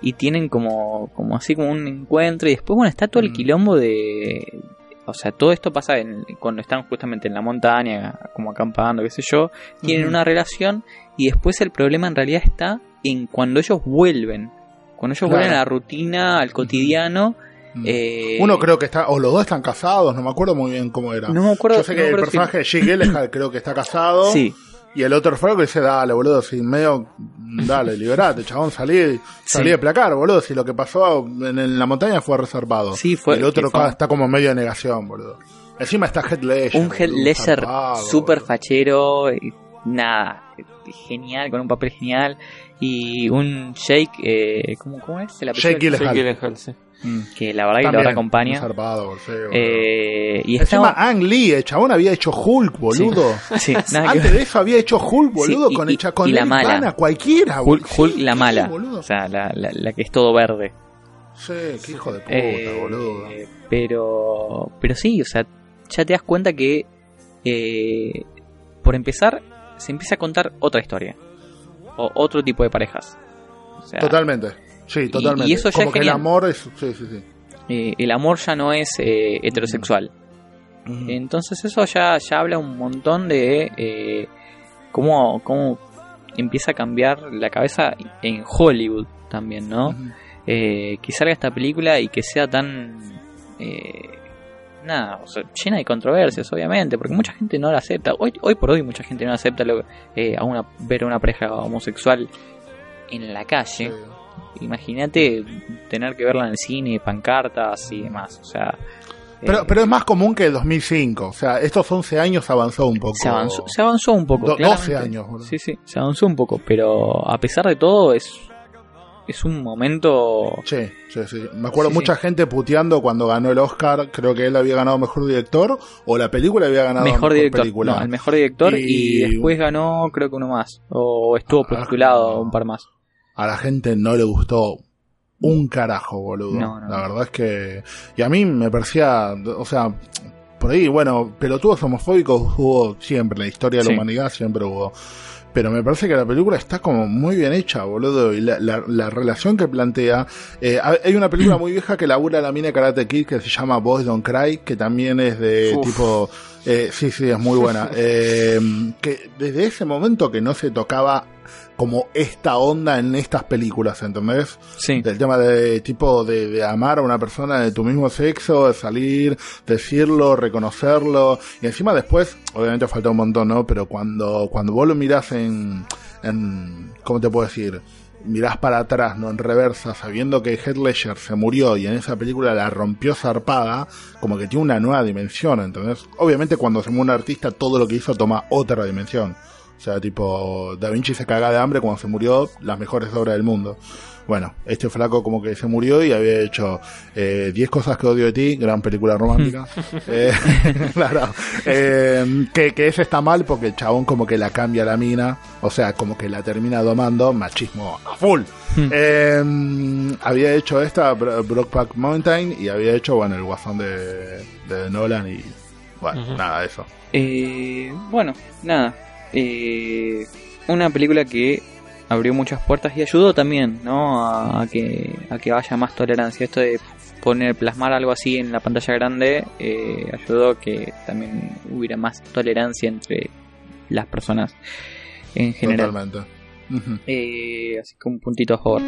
y tienen como, como así como un encuentro y después, bueno, está todo el Mm. quilombo de... O sea, todo esto pasa en- cuando están justamente en la montaña, como acampando, qué sé yo, tienen una relación y después el problema en realidad está en cuando ellos vuelven. Cuando ellos Claro. vuelven a la rutina, al cotidiano. Mm. eh, Uno creo que está, o los dos están casados, no me acuerdo muy bien cómo era. No me acuerdo. Yo sé que el personaje de Jake Gyllenhaal creo que está casado. Sí, Y el otro fue que dice, dale, boludo, si medio, dale, liberate, chabón, salí, salí Sí. de placar, boludo, si lo que pasó en, en la montaña fue reservado. Sí, fue- Y el otro fue- está como medio de negación, boludo. Encima está Head Ledger. un Head Ledger boludo. fachero, y nada, genial, con un papel genial. Y un Jake, eh, ¿cómo, cómo es? El? Jake Gyllenhaal. Jake Gyllenhaal, sí. Mm. Que la verdad que También, acompaña. zarpado, boludo, sí, boludo. Eh, y Encima. Ang Lee, el chabón había hecho Hulk, boludo. Sí, nada que Antes de eso había hecho Hulk, boludo, Sí, y- con, y- hecha, con y la mala. Cualquiera, Hulk, la mala, o sea, la, la, la que es todo verde. Sí, qué hijo de puta, Eh, boludo. pero, pero sí, o sea, ya te das cuenta que, eh, por empezar, se empieza a contar otra historia. O otro tipo de parejas. O sea, Totalmente. Sí, totalmente. y eso ya Como es que el amor es. Sí, sí, sí. eh, el amor ya no es eh, heterosexual. Entonces eso ya, ya habla un montón de eh, cómo, cómo empieza a cambiar la cabeza en Hollywood también, ¿no? Eh, que salga esta película y que sea tan... eh, nada, o sea, llena de controversias, obviamente, porque mucha gente no la acepta. Hoy, hoy por hoy mucha gente no acepta lo- eh, a una, ver a una pareja homosexual en la calle. Sí. Imagínate tener que verla en el cine, pancartas y demás. O sea, Pero, eh, pero es más común que el 2005. O sea, estos 11 años avanzó un poco. se, avanzó, se avanzó un poco. Do- 12 claramente. años, boludo. Sí, sí, se avanzó un poco, pero a pesar de todo es, es un momento... Sí, sí, sí. Me acuerdo Sí, mucha sí. gente puteando cuando ganó el Oscar. Creo que él había ganado mejor director. O la película había ganado Mejor director, película. no, el mejor director y... Y- después ganó creo que uno más, o estuvo Ah, postulado no. un par más. A la gente no le gustó un carajo, boludo. No, no. La verdad es que... Y a mí me parecía, o sea, por ahí, bueno, pelotudos homofóbicos hubo siempre, en la historia de la humanidad siempre hubo. Pero me parece que la película está como muy bien hecha, boludo. Y la, la, la relación que plantea. eh, hay una película muy vieja que labura la mina de Karate Kid que se llama Boys Don't Cry, que también es de Uf. tipo. eh, sí, sí, es muy buena. Eh, que desde ese momento que no se tocaba como esta onda en estas películas, ¿entendés? Sí, Del tema de tipo de, de amar a una persona de tu mismo sexo, de salir, decirlo, reconocerlo. Y encima después, obviamente falta un montón, ¿no? Pero cuando, cuando vos lo mirás en, en, ¿cómo te puedo decir? Mirás para atrás, ¿no? En reversa, sabiendo que Heath Ledger se murió y en esa película la rompió zarpada, como que tiene una nueva dimensión, ¿entendés? Obviamente cuando se muere un artista, todo lo que hizo toma otra dimensión. O sea, tipo, Da Vinci se caga de hambre cuando se murió las mejores obras del mundo. Bueno, este flaco como que se murió y había hecho eh, 10 cosas que odio de ti, gran película romántica. Eh, claro. Eh, que, que ese está mal porque el chabón como que la cambia la mina, o sea, como que la termina domando, machismo a full. Eh, había hecho esta, Bro- Brokeback Mountain, y había hecho, bueno, el guasón de, de Nolan y, bueno, Ujú. nada, eso. Eh, bueno, nada. Eh, una película que abrió muchas puertas y ayudó también, ¿no? A, a que a que haya más tolerancia. Esto de poner plasmar algo así en la pantalla grande eh, ayudó a que también hubiera más tolerancia entre las personas en general. Totalmente. Eh, así que un puntito a favor.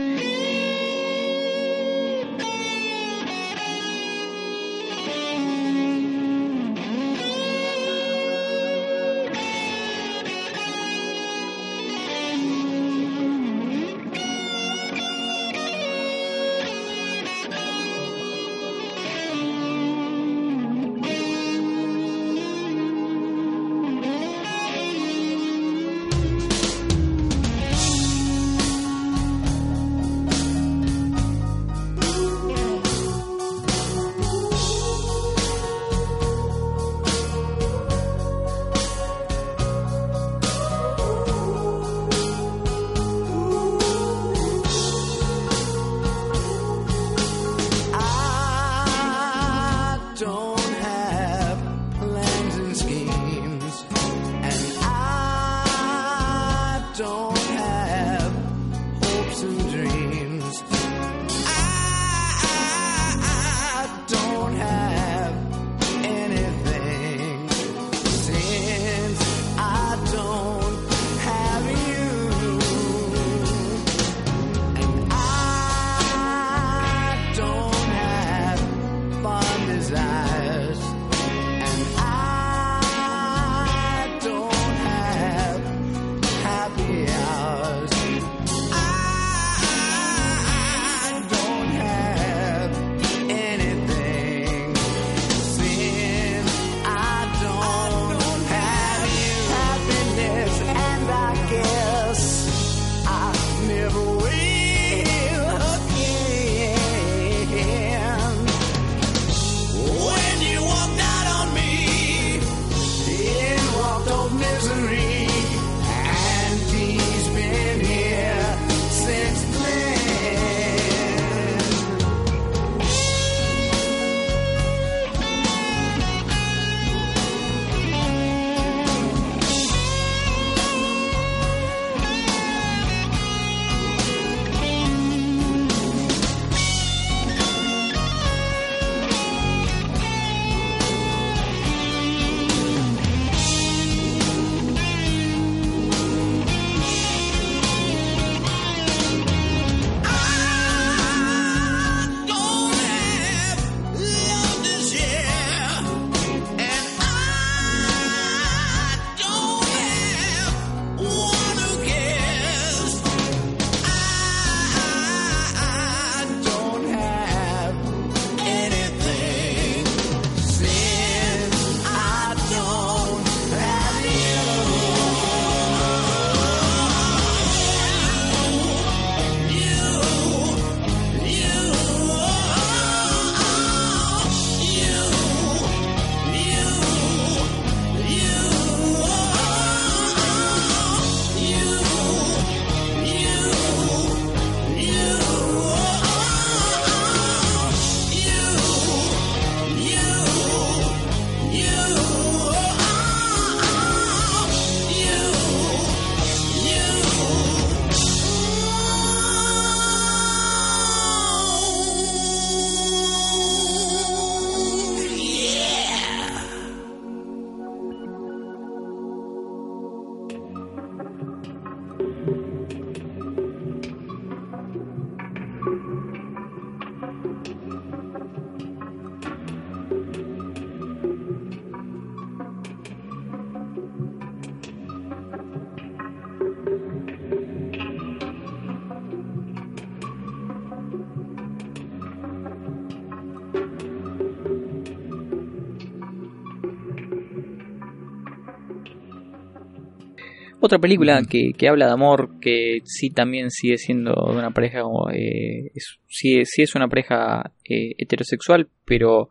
Otra película que, que habla de amor, que sí también sigue siendo de una pareja, eh, es, sí, sí es una pareja eh, heterosexual, pero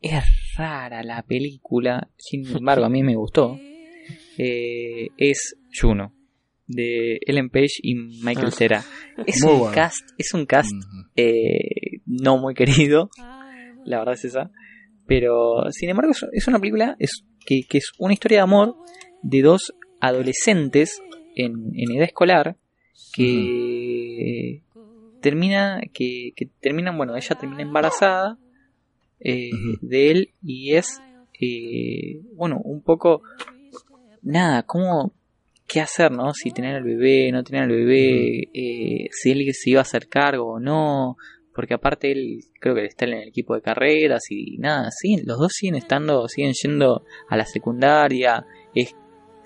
es rara la película, sin embargo a mí me gustó, eh, es Juno, de Ellen Page y Michael Ah, Cera. Es muy un bueno. cast, es un cast eh, no muy querido, la verdad es esa. Pero, sin embargo, es, es una película es, que, que es una historia de amor de dos adolescentes en, en edad escolar que termina que, que terminan, bueno, ella termina embarazada eh, de él y es, eh, bueno, un poco, nada, cómo, qué hacer, ¿no? Si tener al bebé, no tener al bebé, eh, si él se iba a hacer cargo o no, porque aparte él creo que está en el equipo de carreras y nada, siguen, los dos siguen estando, siguen yendo a la secundaria, es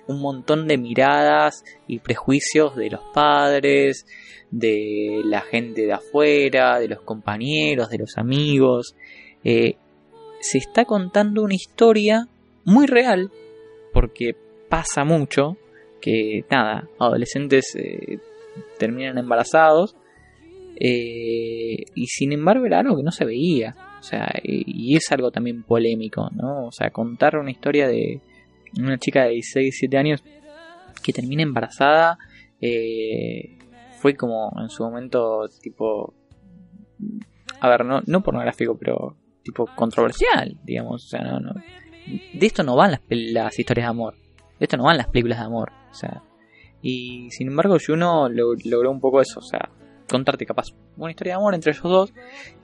un montón de miradas y prejuicios de los padres, de la gente de afuera, de los compañeros, de los amigos. Eh, se está contando una historia muy real, porque pasa mucho, que nada, adolescentes eh, terminan embarazados, eh, y sin embargo era algo que no se veía, o sea, y, es algo también polémico, ¿no? O sea, contar una historia de una chica de 16, 17 años que termina embarazada, eh, fue como en su momento tipo, a ver, no, no pornográfico, pero tipo controversial, digamos, o sea, no, no, de esto no van las, las historias de amor, de esto no van las películas de amor, o sea, y sin embargo Juno lo- logró un poco eso, o sea, contarte capaz una historia de amor entre ellos dos,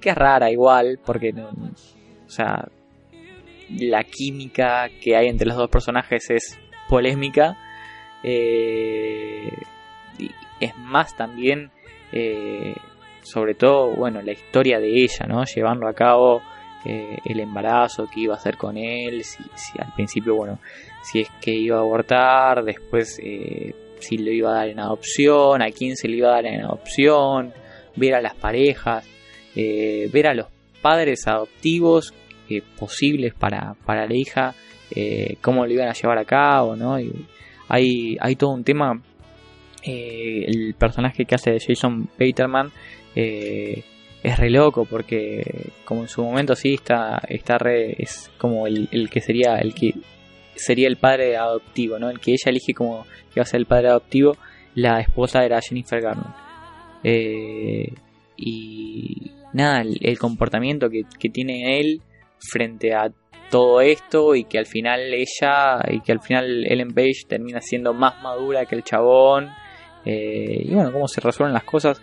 que es rara igual, porque, o sea, la química que hay entre los dos personajes es polémica, eh, y es más también, eh, sobre todo, bueno, la historia de ella, ¿no? Llevando a cabo eh, el embarazo que iba a hacer con él, si, si al principio, bueno, si es que iba a abortar, después eh, si lo iba a dar en adopción, a quién se le iba a dar en adopción, ver a las parejas, eh, ver a los padres adoptivos eh, posibles para, para la hija, eh, cómo lo iban a llevar a cabo, ¿no? Hay, hay todo un tema, eh, el personaje que hace de Jason Bateman, eh, es re loco porque como en su momento sí está está re es como el, el que sería el que sería el padre adoptivo no el que ella elige como que va a ser el padre adoptivo la esposa era Jennifer Garner Eh, y nada el, el comportamiento que, que tiene él frente a todo esto y que al final ella y que al final Ellen Page termina siendo más madura que el chabón eh, y bueno cómo se resuelven las cosas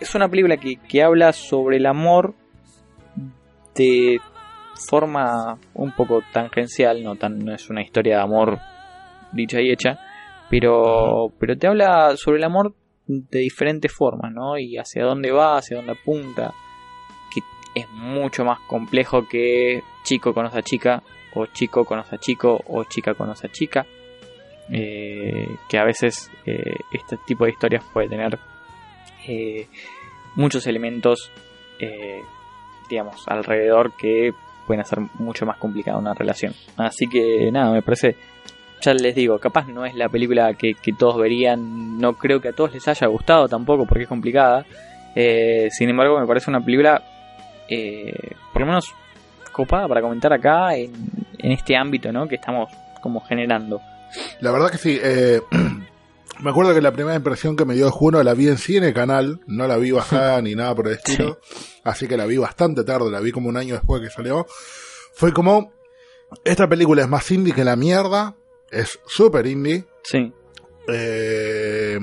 es una película que, que habla sobre el amor de forma un poco tangencial, no tan no es una historia de amor dicha y hecha, pero pero te habla sobre el amor de diferentes formas, ¿no? Y hacia dónde va, hacia dónde apunta, es mucho más complejo que chico conoce a chica o chico conoce a chico o chica conoce a chica. eh, que a veces eh, este tipo de historias puede tener eh, muchos elementos, digamos, alrededor que pueden hacer mucho más complicada una relación. Así que nada, me parece, ya les digo, capaz no es la película que, que todos verían, no creo que a todos les haya gustado tampoco porque es complicada. Sin embargo, me parece una película, eh, por lo menos copada para comentar acá en, en este ámbito ¿no? que estamos como generando. La verdad que sí. eh, me acuerdo que la primera impresión que me dio de Juno la vi en cine canal, no la vi bajada ni nada por el estilo, así que la vi bastante tarde, la vi como un año después que salió. Fue como, esta película es más indie que la mierda, es súper indie, Sí, eh,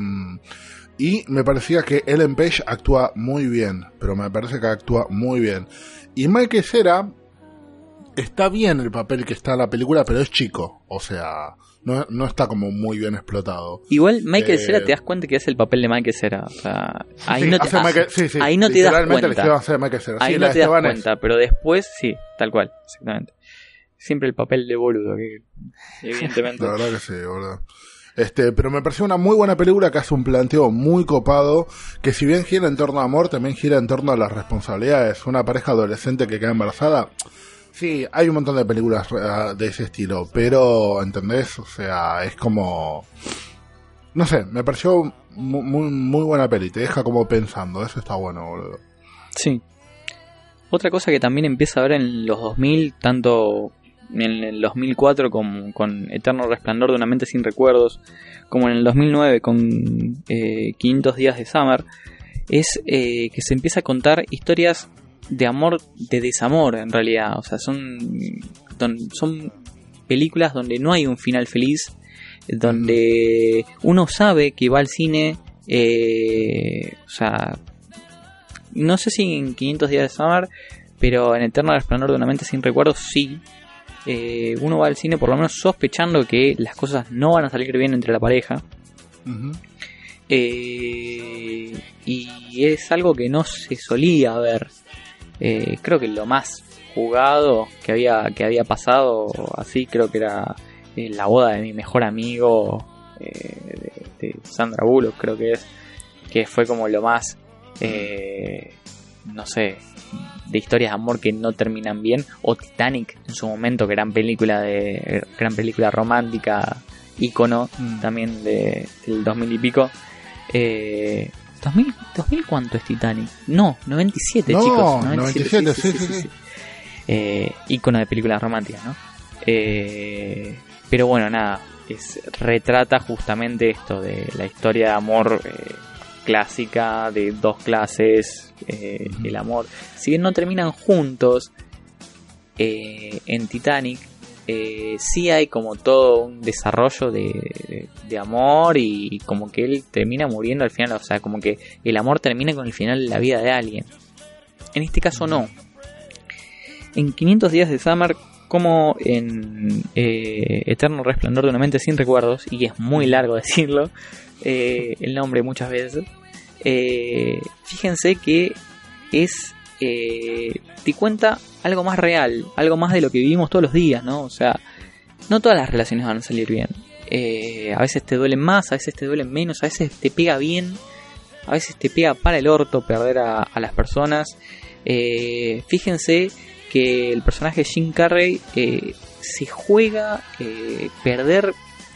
y me parecía que Ellen Page actúa muy bien, pero me parece que actúa muy bien. Y Michael Cera está bien el papel que está en la película, pero es chico, o sea, no, no está como muy bien explotado. Igual Michael Eh, Cera te das cuenta que es el papel de Michael Cera. O sea, ahí Sí, no te, hace Michael- sí, sí, ahí no te das cuenta. le Esteban hace Michael Cera. ahí no te das es- cuenta, pero después sí, tal cual, exactamente. Siempre el papel de boludo, que evidentemente. La verdad que sí, boludo. Este, pero me pareció una muy buena película que hace un planteo muy copado, que si bien gira en torno a amor, también gira en torno a las responsabilidades. Una pareja adolescente que queda embarazada, Sí, hay un montón de películas eh, de ese estilo, pero, ¿entendés? O sea, es como... No sé, me pareció mu- muy, muy buena peli, te deja como pensando, eso está bueno, boludo. Sí. Otra cosa que también empieza a ver en los 2000, tanto en el 2004 con, con Eterno Resplandor de una mente sin recuerdos, como en el 2009 con eh, 500 días de Summer, es eh, que se empieza a contar historias de amor, de desamor en realidad. O sea, son, son películas donde no hay un final feliz, donde uno sabe que va al cine, eh, o sea, no sé si en 500 días de Summer, pero en Eterno Resplandor de una mente sin recuerdos sí. Eh, uno va al cine por lo menos sospechando que las cosas no van a salir bien entre la pareja. Eh, y es algo que no se solía ver. Eh, creo que lo más jugado que había, que había pasado así, creo que era eh, la boda de mi mejor amigo eh, de, de Sandra Bullock, creo que es. Que fue como lo más, eh, no sé, de historias de amor que no terminan bien. O Titanic en su momento, gran película de gran película romántica, ícono Mm. también de, del 2000 y pico. Eh, 2000, ¿2000 cuánto es Titanic? No, 97 No, chicos. 97, sí, sí, sí. Eh, ícono de películas románticas, ¿no? Eh, pero bueno, nada, es, retrata justamente esto de la historia de amor eh, clásica de dos clases, eh, el amor. Si bien no terminan juntos, eh, en Titanic eh, sí hay como todo un desarrollo de, de amor y como que él termina muriendo al final, o sea, como que el amor termina con el final de la vida de alguien. En este caso no. En 500 días de Summer, como en eh, Eterno Resplandor de una mente sin recuerdos, y es muy largo decirlo, eh, el nombre muchas veces, eh, fíjense que es te cuenta algo más real, algo más de lo que vivimos todos los días, ¿no? O sea, no todas las relaciones van a salir bien. A veces te duelen más, a veces te duelen menos, a veces te pega bien, a veces te pega para el orto perder a, a las personas. Fíjense que el personaje de Jim Carrey eh, se juega eh, perder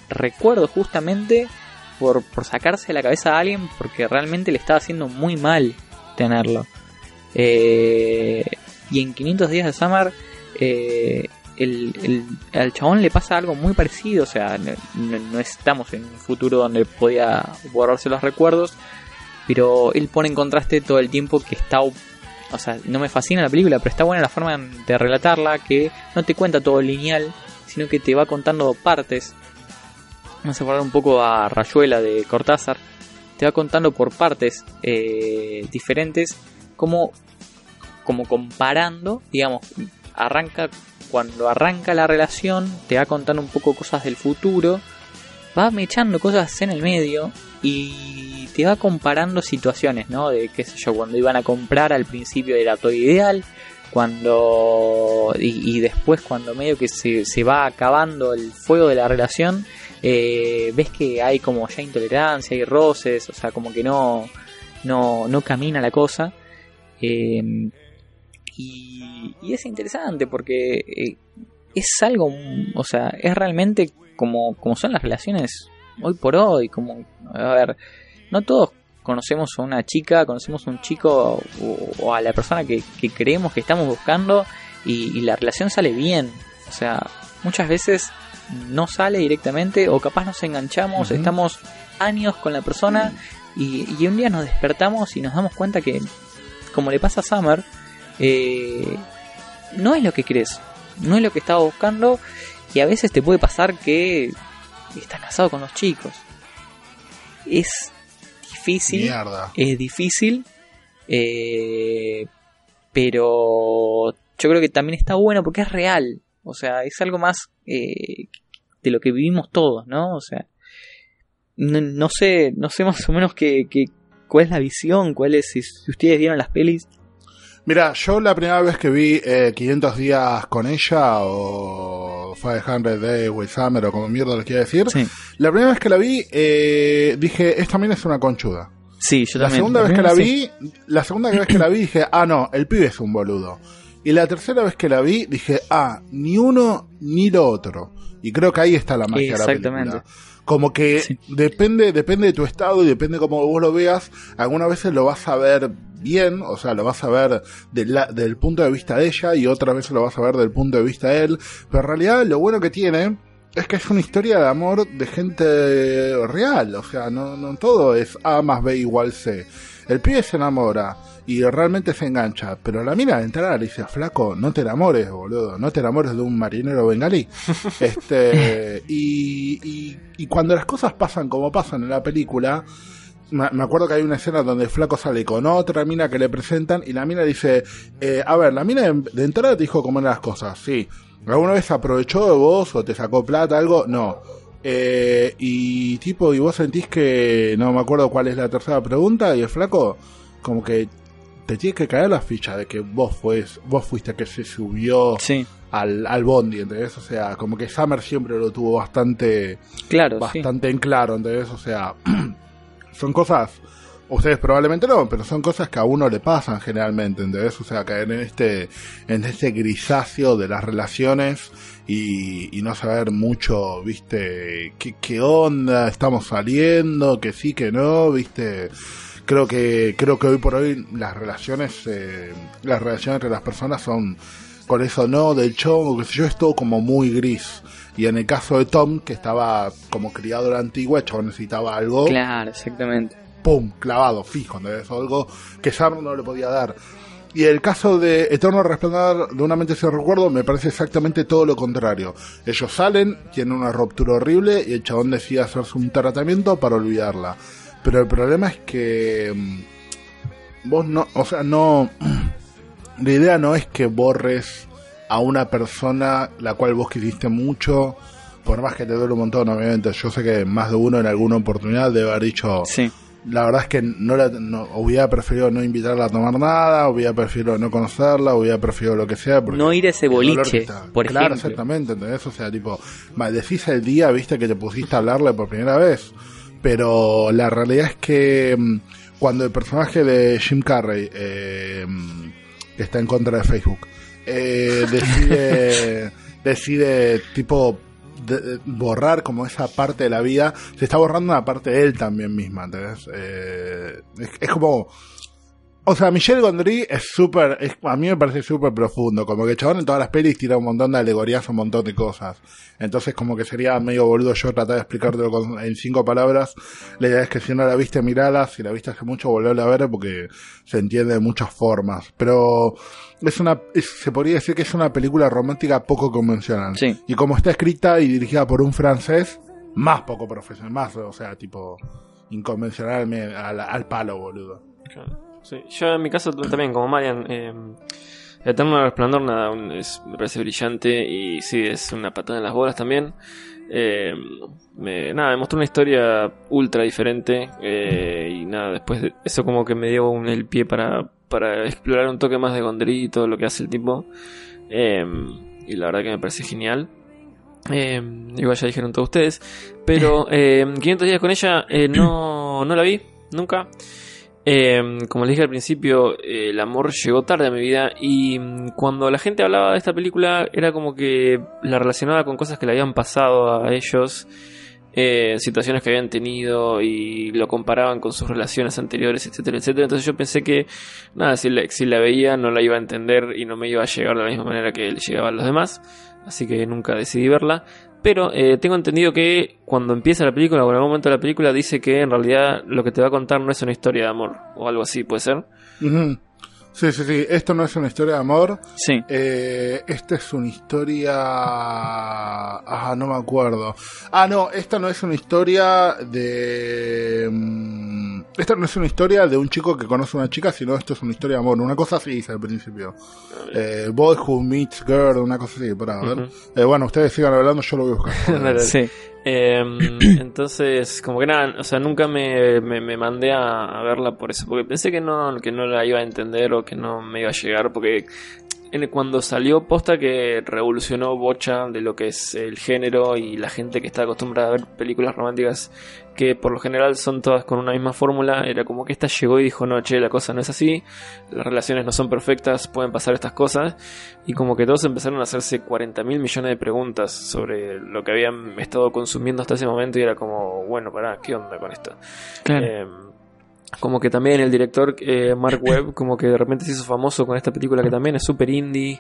recuerdos justamente por, por sacarse de la cabeza a alguien porque realmente le estaba haciendo muy mal tenerlo. Eh, y en 500 días de Summer, eh, el, el- al chabón le pasa algo muy parecido. O sea, no, estamos en un futuro donde podía borrarse los recuerdos. Pero él pone en contraste todo el tiempo que está. O sea, no me fascina la película, pero está buena la forma de relatarla. Que no te cuenta todo lineal, sino que te va contando partes. Vamos a acordar un poco a Rayuela de Cortázar. Te va contando por partes eh, diferentes, como, como comparando, digamos, arranca cuando arranca la relación, te va contando un poco cosas del futuro, va echando cosas en el medio y te va comparando situaciones, ¿no? De qué sé yo, cuando iban a comprar al principio era todo ideal, cuando y, y después cuando medio que se, se va acabando el fuego de la relación, eh, ves que hay como ya intolerancia, hay roces, o sea, como que no, no, no camina la cosa. Eh, y, y es interesante porque eh, es algo, o sea, es realmente como, como son las relaciones hoy por hoy, como, a ver, no todos conocemos a una chica, conocemos a un chico o, o a la persona que, que creemos que estamos buscando y, y la relación sale bien, o sea, muchas veces no sale directamente o capaz nos enganchamos, estamos años con la persona y, y un día nos despertamos y nos damos cuenta que, como le pasa a Summer, eh, no es lo que crees, no es lo que estaba buscando y a veces te puede pasar que estás casado con los chicos. Es difícil, Mierda. es difícil, eh, pero yo creo que también está bueno porque es real, o sea, es algo más eh, de lo que vivimos todos, ¿no? O sea, no, no sé, no sé más o menos qué, qué- cuál es la visión, cuál es, si, si ustedes vieron las pelis. Mira, yo la primera vez que vi eh, 500 días con ella o 500 Days with Summer o como mierda le quiero decir, Sí, la primera vez que la vi eh, dije, esta también es una conchuda. sí yo La también. segunda vez que la Sí. vi, la segunda vez que la vi dije, ah no, el pibe es un boludo. Y la tercera vez que la vi, dije, ah, ni uno ni lo otro. Y creo que ahí está la magia de la Exactamente. película. Como que Sí. depende, depende de tu estado y depende cómo vos lo veas. Algunas veces lo vas a ver bien, o sea, lo vas a ver del, la- del punto de vista de ella y otras veces lo vas a ver del punto de vista de él. Pero en realidad lo bueno que tiene es que es una historia de amor de gente real. O sea, no, no todo es A más B igual C. El pibe se enamora y realmente se engancha, pero la mina de entrada le dice, flaco, no te enamores, boludo, no te enamores de un marinero bengalí. este, y, y, y cuando las cosas pasan como pasan en la película, me me acuerdo que hay una escena donde el flaco sale con otra mina que le presentan y la mina dice, eh, a ver, la mina de, de entrada te dijo cómo eran las cosas, sí. ¿Alguna vez aprovechó de vos o te sacó plata, algo? No. Eh, y tipo, ¿y vos sentís que no me acuerdo cuál es la tercera pregunta? Y el flaco, como que te tiene que caer la ficha de que vos, fues, vos fuiste que se subió Sí, al, al bondi, ¿entendés? O sea, como que Summer siempre lo tuvo bastante claro, sí. bastante en claro, ¿entendés? O sea, son cosas, ustedes probablemente no, pero son cosas que a uno le pasan generalmente, ¿entendés? O sea, caer en este, en este grisáceo de las relaciones y, y no saber mucho, ¿viste? ¿Qué, qué onda? ¿Estamos saliendo? ¿Que sí, que no? ¿Viste? Creo que, creo que hoy por hoy las relaciones, eh, las relaciones entre las personas son con eso no, del chongo, que sé yo, es todo como muy gris. Y en el caso de Tom, que estaba como criado a la antigua, el chabón necesitaba algo, Claro, exactamente. pum, clavado, fijo, ¿entendés? Algo que Sam no le podía dar. Y el caso de Eterno Resplandor de una mente sin recuerdo me parece exactamente todo lo contrario. Ellos salen, tienen una ruptura horrible y el chabón decide hacerse un tratamiento para olvidarla. Pero el problema es que mm, vos no, o sea, no, la idea no es que borres a una persona la cual vos quisiste mucho, por más que te duele un montón, obviamente. Yo sé que más de uno en alguna oportunidad debe haber dicho, Sí, la verdad es que no, la, no hubiera preferido no invitarla a tomar nada, hubiera preferido no conocerla, hubiera preferido lo que sea. No ir a ese boliche, por claro, ejemplo. exactamente, ¿entendés? O sea, tipo, maldecís el día, viste, que te pusiste a hablarle por primera vez. Pero la realidad es que mm, cuando el personaje de Jim Carrey, eh, mm, que está en contra de Facebook, eh, decide, decide, tipo, de- de borrar como esa parte de la vida, se está borrando una parte de él también misma, ¿entendés? Eh, es, es como... O sea, Michelle Gondry es súper, a mí me parece súper profundo, como que el chabón en todas las pelis tira un montón de alegorías, un montón de cosas. Entonces como que sería medio boludo yo tratar de explicártelo con- en cinco palabras. La idea es que si no la viste, mirala, si la viste hace mucho, volverla a ver porque se entiende de muchas formas. Pero es una, es- se podría decir que es una película romántica poco convencional. Sí. Y como está escrita y dirigida por un francés, más poco profesional, más, o sea, tipo, inconvencional al, al palo, boludo. Claro. Sí, Yo en mi caso también, como Marian, eh, Eterno Resplandor, nada, un- es, me parece brillante y sí, es una patada en las bolas también. Eh, me, nada, me mostró una historia ultra diferente eh, y nada, después de eso como que me dio un, el pie para, para explorar un toque más de Gondry y todo lo que hace el tipo. Eh, y la verdad que me parece genial. Igual ya dijeron todos ustedes. Pero eh, 500 días con ella eh, no, no la vi, nunca. Eh, como les dije al principio, el amor llegó tarde a mi vida y mm, cuando la gente hablaba de esta película era como que la relacionaba con cosas que le habían pasado a ellos, eh, situaciones que habían tenido y lo comparaban con sus relaciones anteriores, etcétera, etcétera. Entonces yo pensé que, nada, si la, si la veía no la iba a entender y no me iba a llegar de la misma manera que le llegaba a los demás, así que nunca decidí verla. Pero eh, tengo entendido que cuando empieza la película o en algún momento de la película dice que en realidad lo que te va a contar no es una historia de amor o algo así, puede ser. Sí, sí, sí. Esto no es una historia de amor. sí. Eh, esta es una historia. Ah, no me acuerdo. Ah, no, esta no es una historia de. Esta no es una historia de un chico que conoce a una chica, sino esto es una historia de amor. Una cosa así dice al principio. Eh, boy who meets girl, una cosa así. Para ver. Eh, bueno, ustedes sigan hablando, yo lo voy a buscar. Dale. Sí. Eh, entonces, como que nada, o sea, nunca me, me, me mandé a, a verla por eso, porque pensé que no, que no la iba a entender o que no me iba a llegar, porque cuando salió posta que revolucionó bocha de lo que es el género y la gente que está acostumbrada a ver películas románticas que por lo general son todas con una misma fórmula, era como que esta llegó y dijo, no, che, la cosa no es así, las relaciones no son perfectas, pueden pasar estas cosas, y como que todos empezaron a hacerse 40 mil millones de preguntas sobre lo que habían estado consumiendo hasta ese momento y era como, bueno, pará, ¿qué onda con esto? Eh, como que también el director eh, Mark Webb como que de repente se hizo famoso con esta película que también es super indie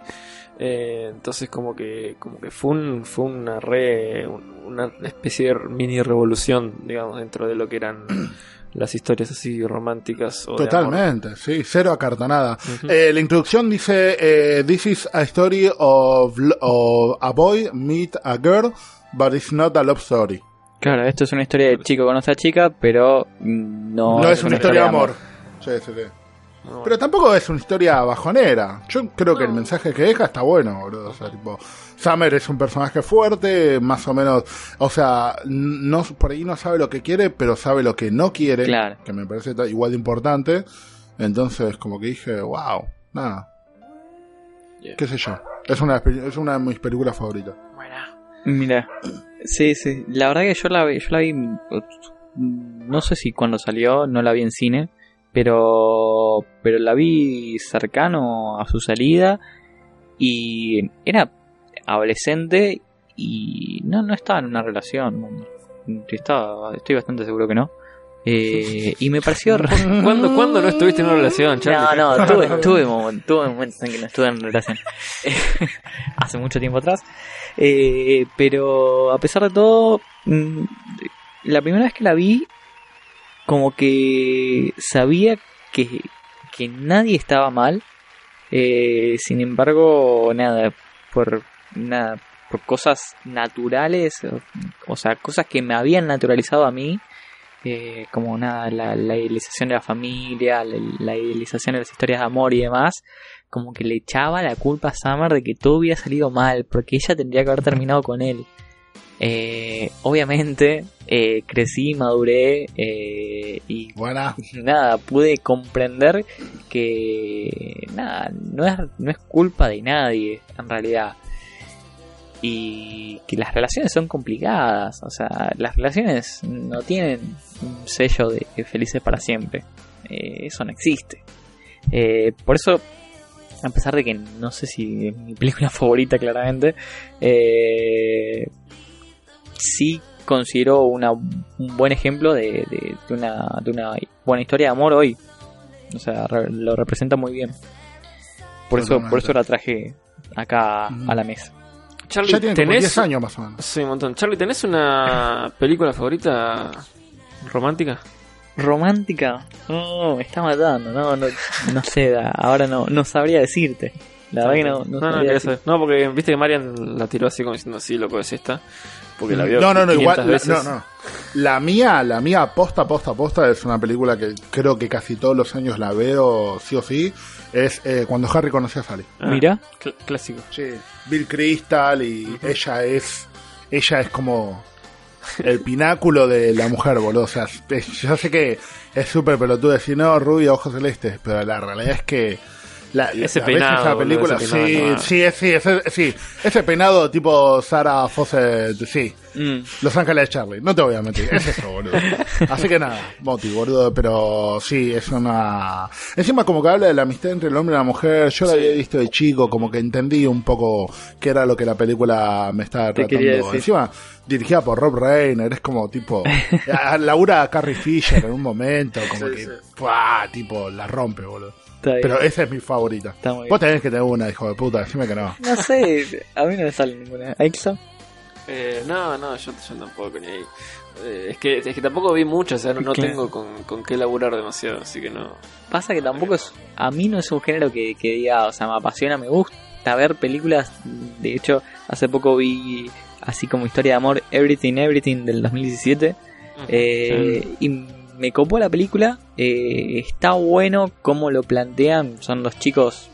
eh, entonces como que como que fue un, fue una re una especie de mini revolución digamos dentro de lo que eran las historias así románticas o de amor. Totalmente, sí, cero acartonada. Eh, la introducción dice, eh, This is a story of, of a boy meet a girl, but it's not a love story. Claro, esto es una historia de chico conoce a chica, pero mm, no, No, es una historia de amor. Sí, sí, sí. No, bueno. Pero tampoco es una historia bajonera. Yo creo que el mensaje que deja está bueno, boludo. O sea, tipo, Summer es un personaje fuerte, más o menos. O sea, no, por ahí no sabe lo que quiere, pero sabe lo que no quiere. Claro. Que me parece igual de importante. Entonces, como que dije, wow, nada, Yeah. qué sé yo. Es una, es una de mis películas favoritas. Buena. Mira, sí, sí. La verdad que yo la vi, yo la vi, mm, no sé si cuando salió, no la vi en cine, pero, pero la vi cercano a su salida y era adolescente y no, no estaba en una relación. Estaba, estoy bastante seguro que no. Eh, y me pareció re- ¿Cuándo, ¿Cuándo no estuviste en una relación, Charlie? no, no, tuve, tuve, momen- tuve momentos en que no estuve en relación. Hace mucho tiempo atrás. Eh, pero a pesar de todo, mm, la primera vez que la vi, como que sabía que, que nadie estaba mal. Eh, sin embargo, nada, por nada, por cosas naturales, o, o sea, cosas que me habían naturalizado a mí, eh, como nada, la, la idealización de la familia, la, la idealización de las historias de amor y demás, como que le echaba la culpa a Summer de que todo hubiera salido mal, porque ella tendría que haber terminado con él. Eh, obviamente, eh, crecí, maduré eh, y nada, pude comprender que nada, no es, no es culpa de nadie, en realidad. Y que las relaciones son complicadas, o sea, las relaciones no tienen un sello de felices para siempre. Eh, eso no existe. Eh, por eso, a pesar de que no sé si es mi película favorita claramente, eh, sí considero una, un buen ejemplo de, de- de una, de una buena historia de amor hoy. O sea, re- lo representa muy bien. Por eso, por eso la traje acá a la mesa. Charlie, Ya tiene ¿tenés... 10 años más o menos. Sí, un montón. Charlie, ¿tenés una película favorita romántica? Romántica, no, me está matando, no, no, no sé, ahora no, no sabría decirte. La verdad que no, no, no, no, decir. saber. No, porque viste que Marian la tiró así como diciendo, sí, loco, es esta. Porque la vio No, no, no, 500 igual. veces. no, no. La mía, la mía, posta, posta, posta, es una película que creo que casi todos los años la veo, sí o sí. Es eh, cuando Harry conoció a Sally. Ah, Mira, cl- clásico. Sí. Bill Crystal y ella es. Ella es como. El pináculo de la mujer, boludo. O sea, es- yo sé que es súper pelotudo decir, no, rubia, ojos celestes, pero la realidad es que. La, Ese peinado, esa película, ese peinado sí, sí, sí, ese, sí, ese peinado tipo Sarah Fawcett, sí, mm, Los Ángeles de Charlie, no te voy a mentir, es eso, boludo. Así que nada, Moti, boludo, pero sí, es una... Encima como que habla de la amistad entre el hombre y la mujer, yo la había visto de chico, como que entendí un poco qué era lo que la película me estaba Te tratando. Encima, dirigida por Rob Reiner, es como tipo... Laura Carrie Fisher en un momento, como Sí, que... sí. ¡pua! tipo, la rompe, boludo. Pero esa es mi favorita. Está muy Vos tenés que tener una, hijo de puta, decime que no. No sé, a mí no me sale ninguna. ¿Aixo? Eh, no, no, yo, yo tampoco ni ahí. Eh, es, que, es que tampoco vi mucho, o sea, no, tengo con, con qué laburar demasiado, así que no. Pasa que tampoco es. A mí no es un género que, que diga, o sea, me apasiona, me gusta ver películas. De hecho, hace poco vi, así como historia de amor, Everything, Everything del 2017. Eh, Y me copó la película. eh, está bueno cómo lo plantean. Son los chicos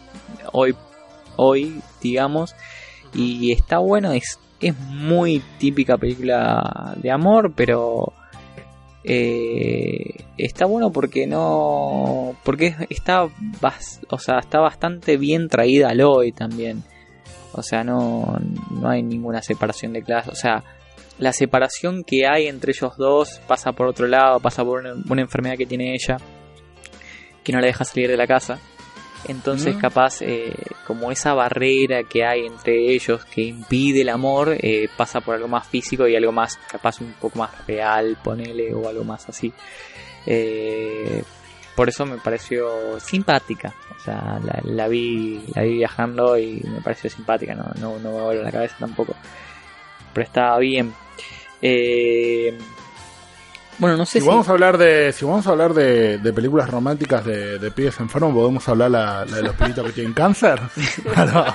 hoy, hoy digamos. Y está bueno. Es, es muy típica película de amor, pero eh, está bueno porque no porque está bas- o sea está bastante bien traída a Loy también o sea no no hay ninguna separación de clases o sea la separación que hay entre ellos dos pasa por otro lado pasa por una, una enfermedad que tiene ella que no la deja salir de la casa. Entonces Mm. capaz eh, como esa barrera que hay entre ellos que impide el amor eh, pasa por algo más físico y algo más capaz un poco más real ponele o algo más así. Eh, por eso me pareció simpática. O sea la, la vi la vi viajando y me pareció simpática. No no, no me la cabeza tampoco pero estaba bien Eh, bueno no sé Si si vamos a hablar de, si vamos a hablar de, de películas románticas de, de pibes enfermos, podemos hablar la, la de los pibitos que tienen cáncer. Claro.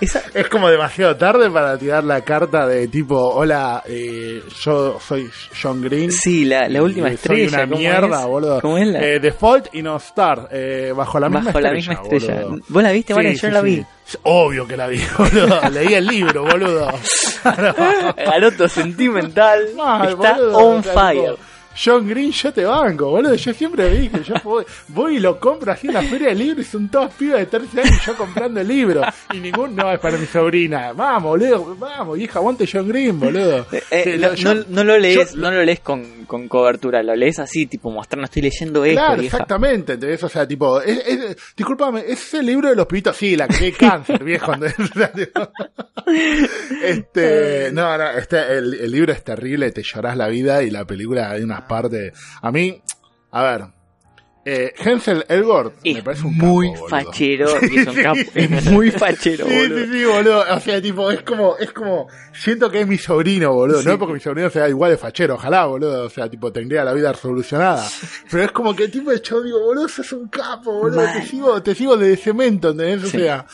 Esa- Es como demasiado tarde para tirar la carta de tipo, hola, eh, yo soy John Green. sí la, la última estrella Soy una ¿cómo mierda, es? boludo. ¿Cómo es la- Eh, Default y no Star, eh, bajo la misma bajo la estrella. misma estrella boludo. vos la viste Sí, Valen? yo sí, no la sí. Vi Obvio que la vi, boludo. Leí el libro, boludo. Garoto sentimental Mal, está boludo, on fire. John Green, yo te banco, boludo. Yo siempre dije, yo voy, voy y lo compro así en la feria de libros y son todos pibes de 13 años y yo comprando el libro. Y ningún, no, es para mi sobrina. Vamos, boludo, vamos, hija, aguante John Green, boludo. Eh, eh, no, lo- yo- no- no lo lees, yo- no lo lees con, con cobertura, lo lees así, tipo mostrando, estoy leyendo esto, Claro, vieja. exactamente, ¿entendés? O sea, tipo, es, es, discúlpame, es el libro de los pibitos, sí, la que cáncer, viejo. este, no, no, este, el, el libro es terrible, te llorás la vida y la película hay unas partes. A mí, a ver, eh, Hensel Elgort me Es parece un muy capo, fachero, y es, un Sí, capo, sí, es muy fachero, Sí, boludo. sí, sí, boludo. O sea, tipo, es como, es como, siento que es mi sobrino, boludo. No porque mi sobrino sea igual de fachero, ojalá, boludo. O sea, tipo, tendría la vida resolucionada. Pero es como que el tipo de show, digo, boludo, sos un capo, boludo. Mal. Te sigo, te sigo de cemento, ¿entendés? O Sí. sea.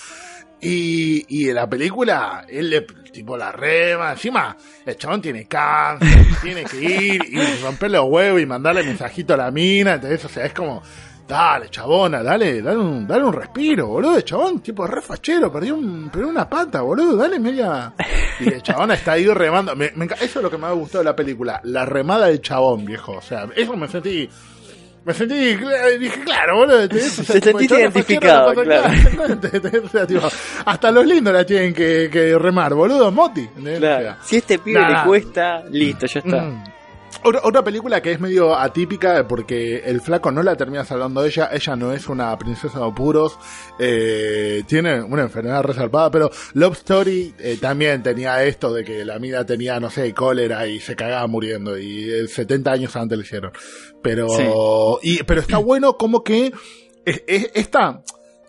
Y, y en la película, él le, tipo, la rema. Encima, el chabón tiene cáncer, tiene que ir y romperle los huevos y mandarle mensajito a la mina, ¿entendés? O sea, es como, Dale, chabona, dale, dale un, dale un respiro, boludo. El chabón, tipo, re fachero, perdió, un, perdió una pata, boludo. Dale media. Y el chabón está ahí remando. Me- me eso es lo que me ha gustado de la película. La remada del chabón, viejo. O sea, eso me sentí. Me sentí, cl- dije, claro, boludo. te- o sea, Te es identificado, claro. exactamente, te- o sea, tipo, hasta los lindos la tienen que, que remar, boludo. Moti. ¿entendés? O sea, Claro. Si este pibe Nah. le cuesta, listo, ya está. Mm. Otra, otra película que es medio atípica porque el flaco no la termina salvando ella, ella no es una princesa de apuros, eh, tiene una enfermedad reservada, pero Love Story eh, también tenía esto de que la mina tenía, no sé, cólera y se cagaba muriendo y eh, 70 años antes le hicieron. Pero, y, pero está bueno como que es- es-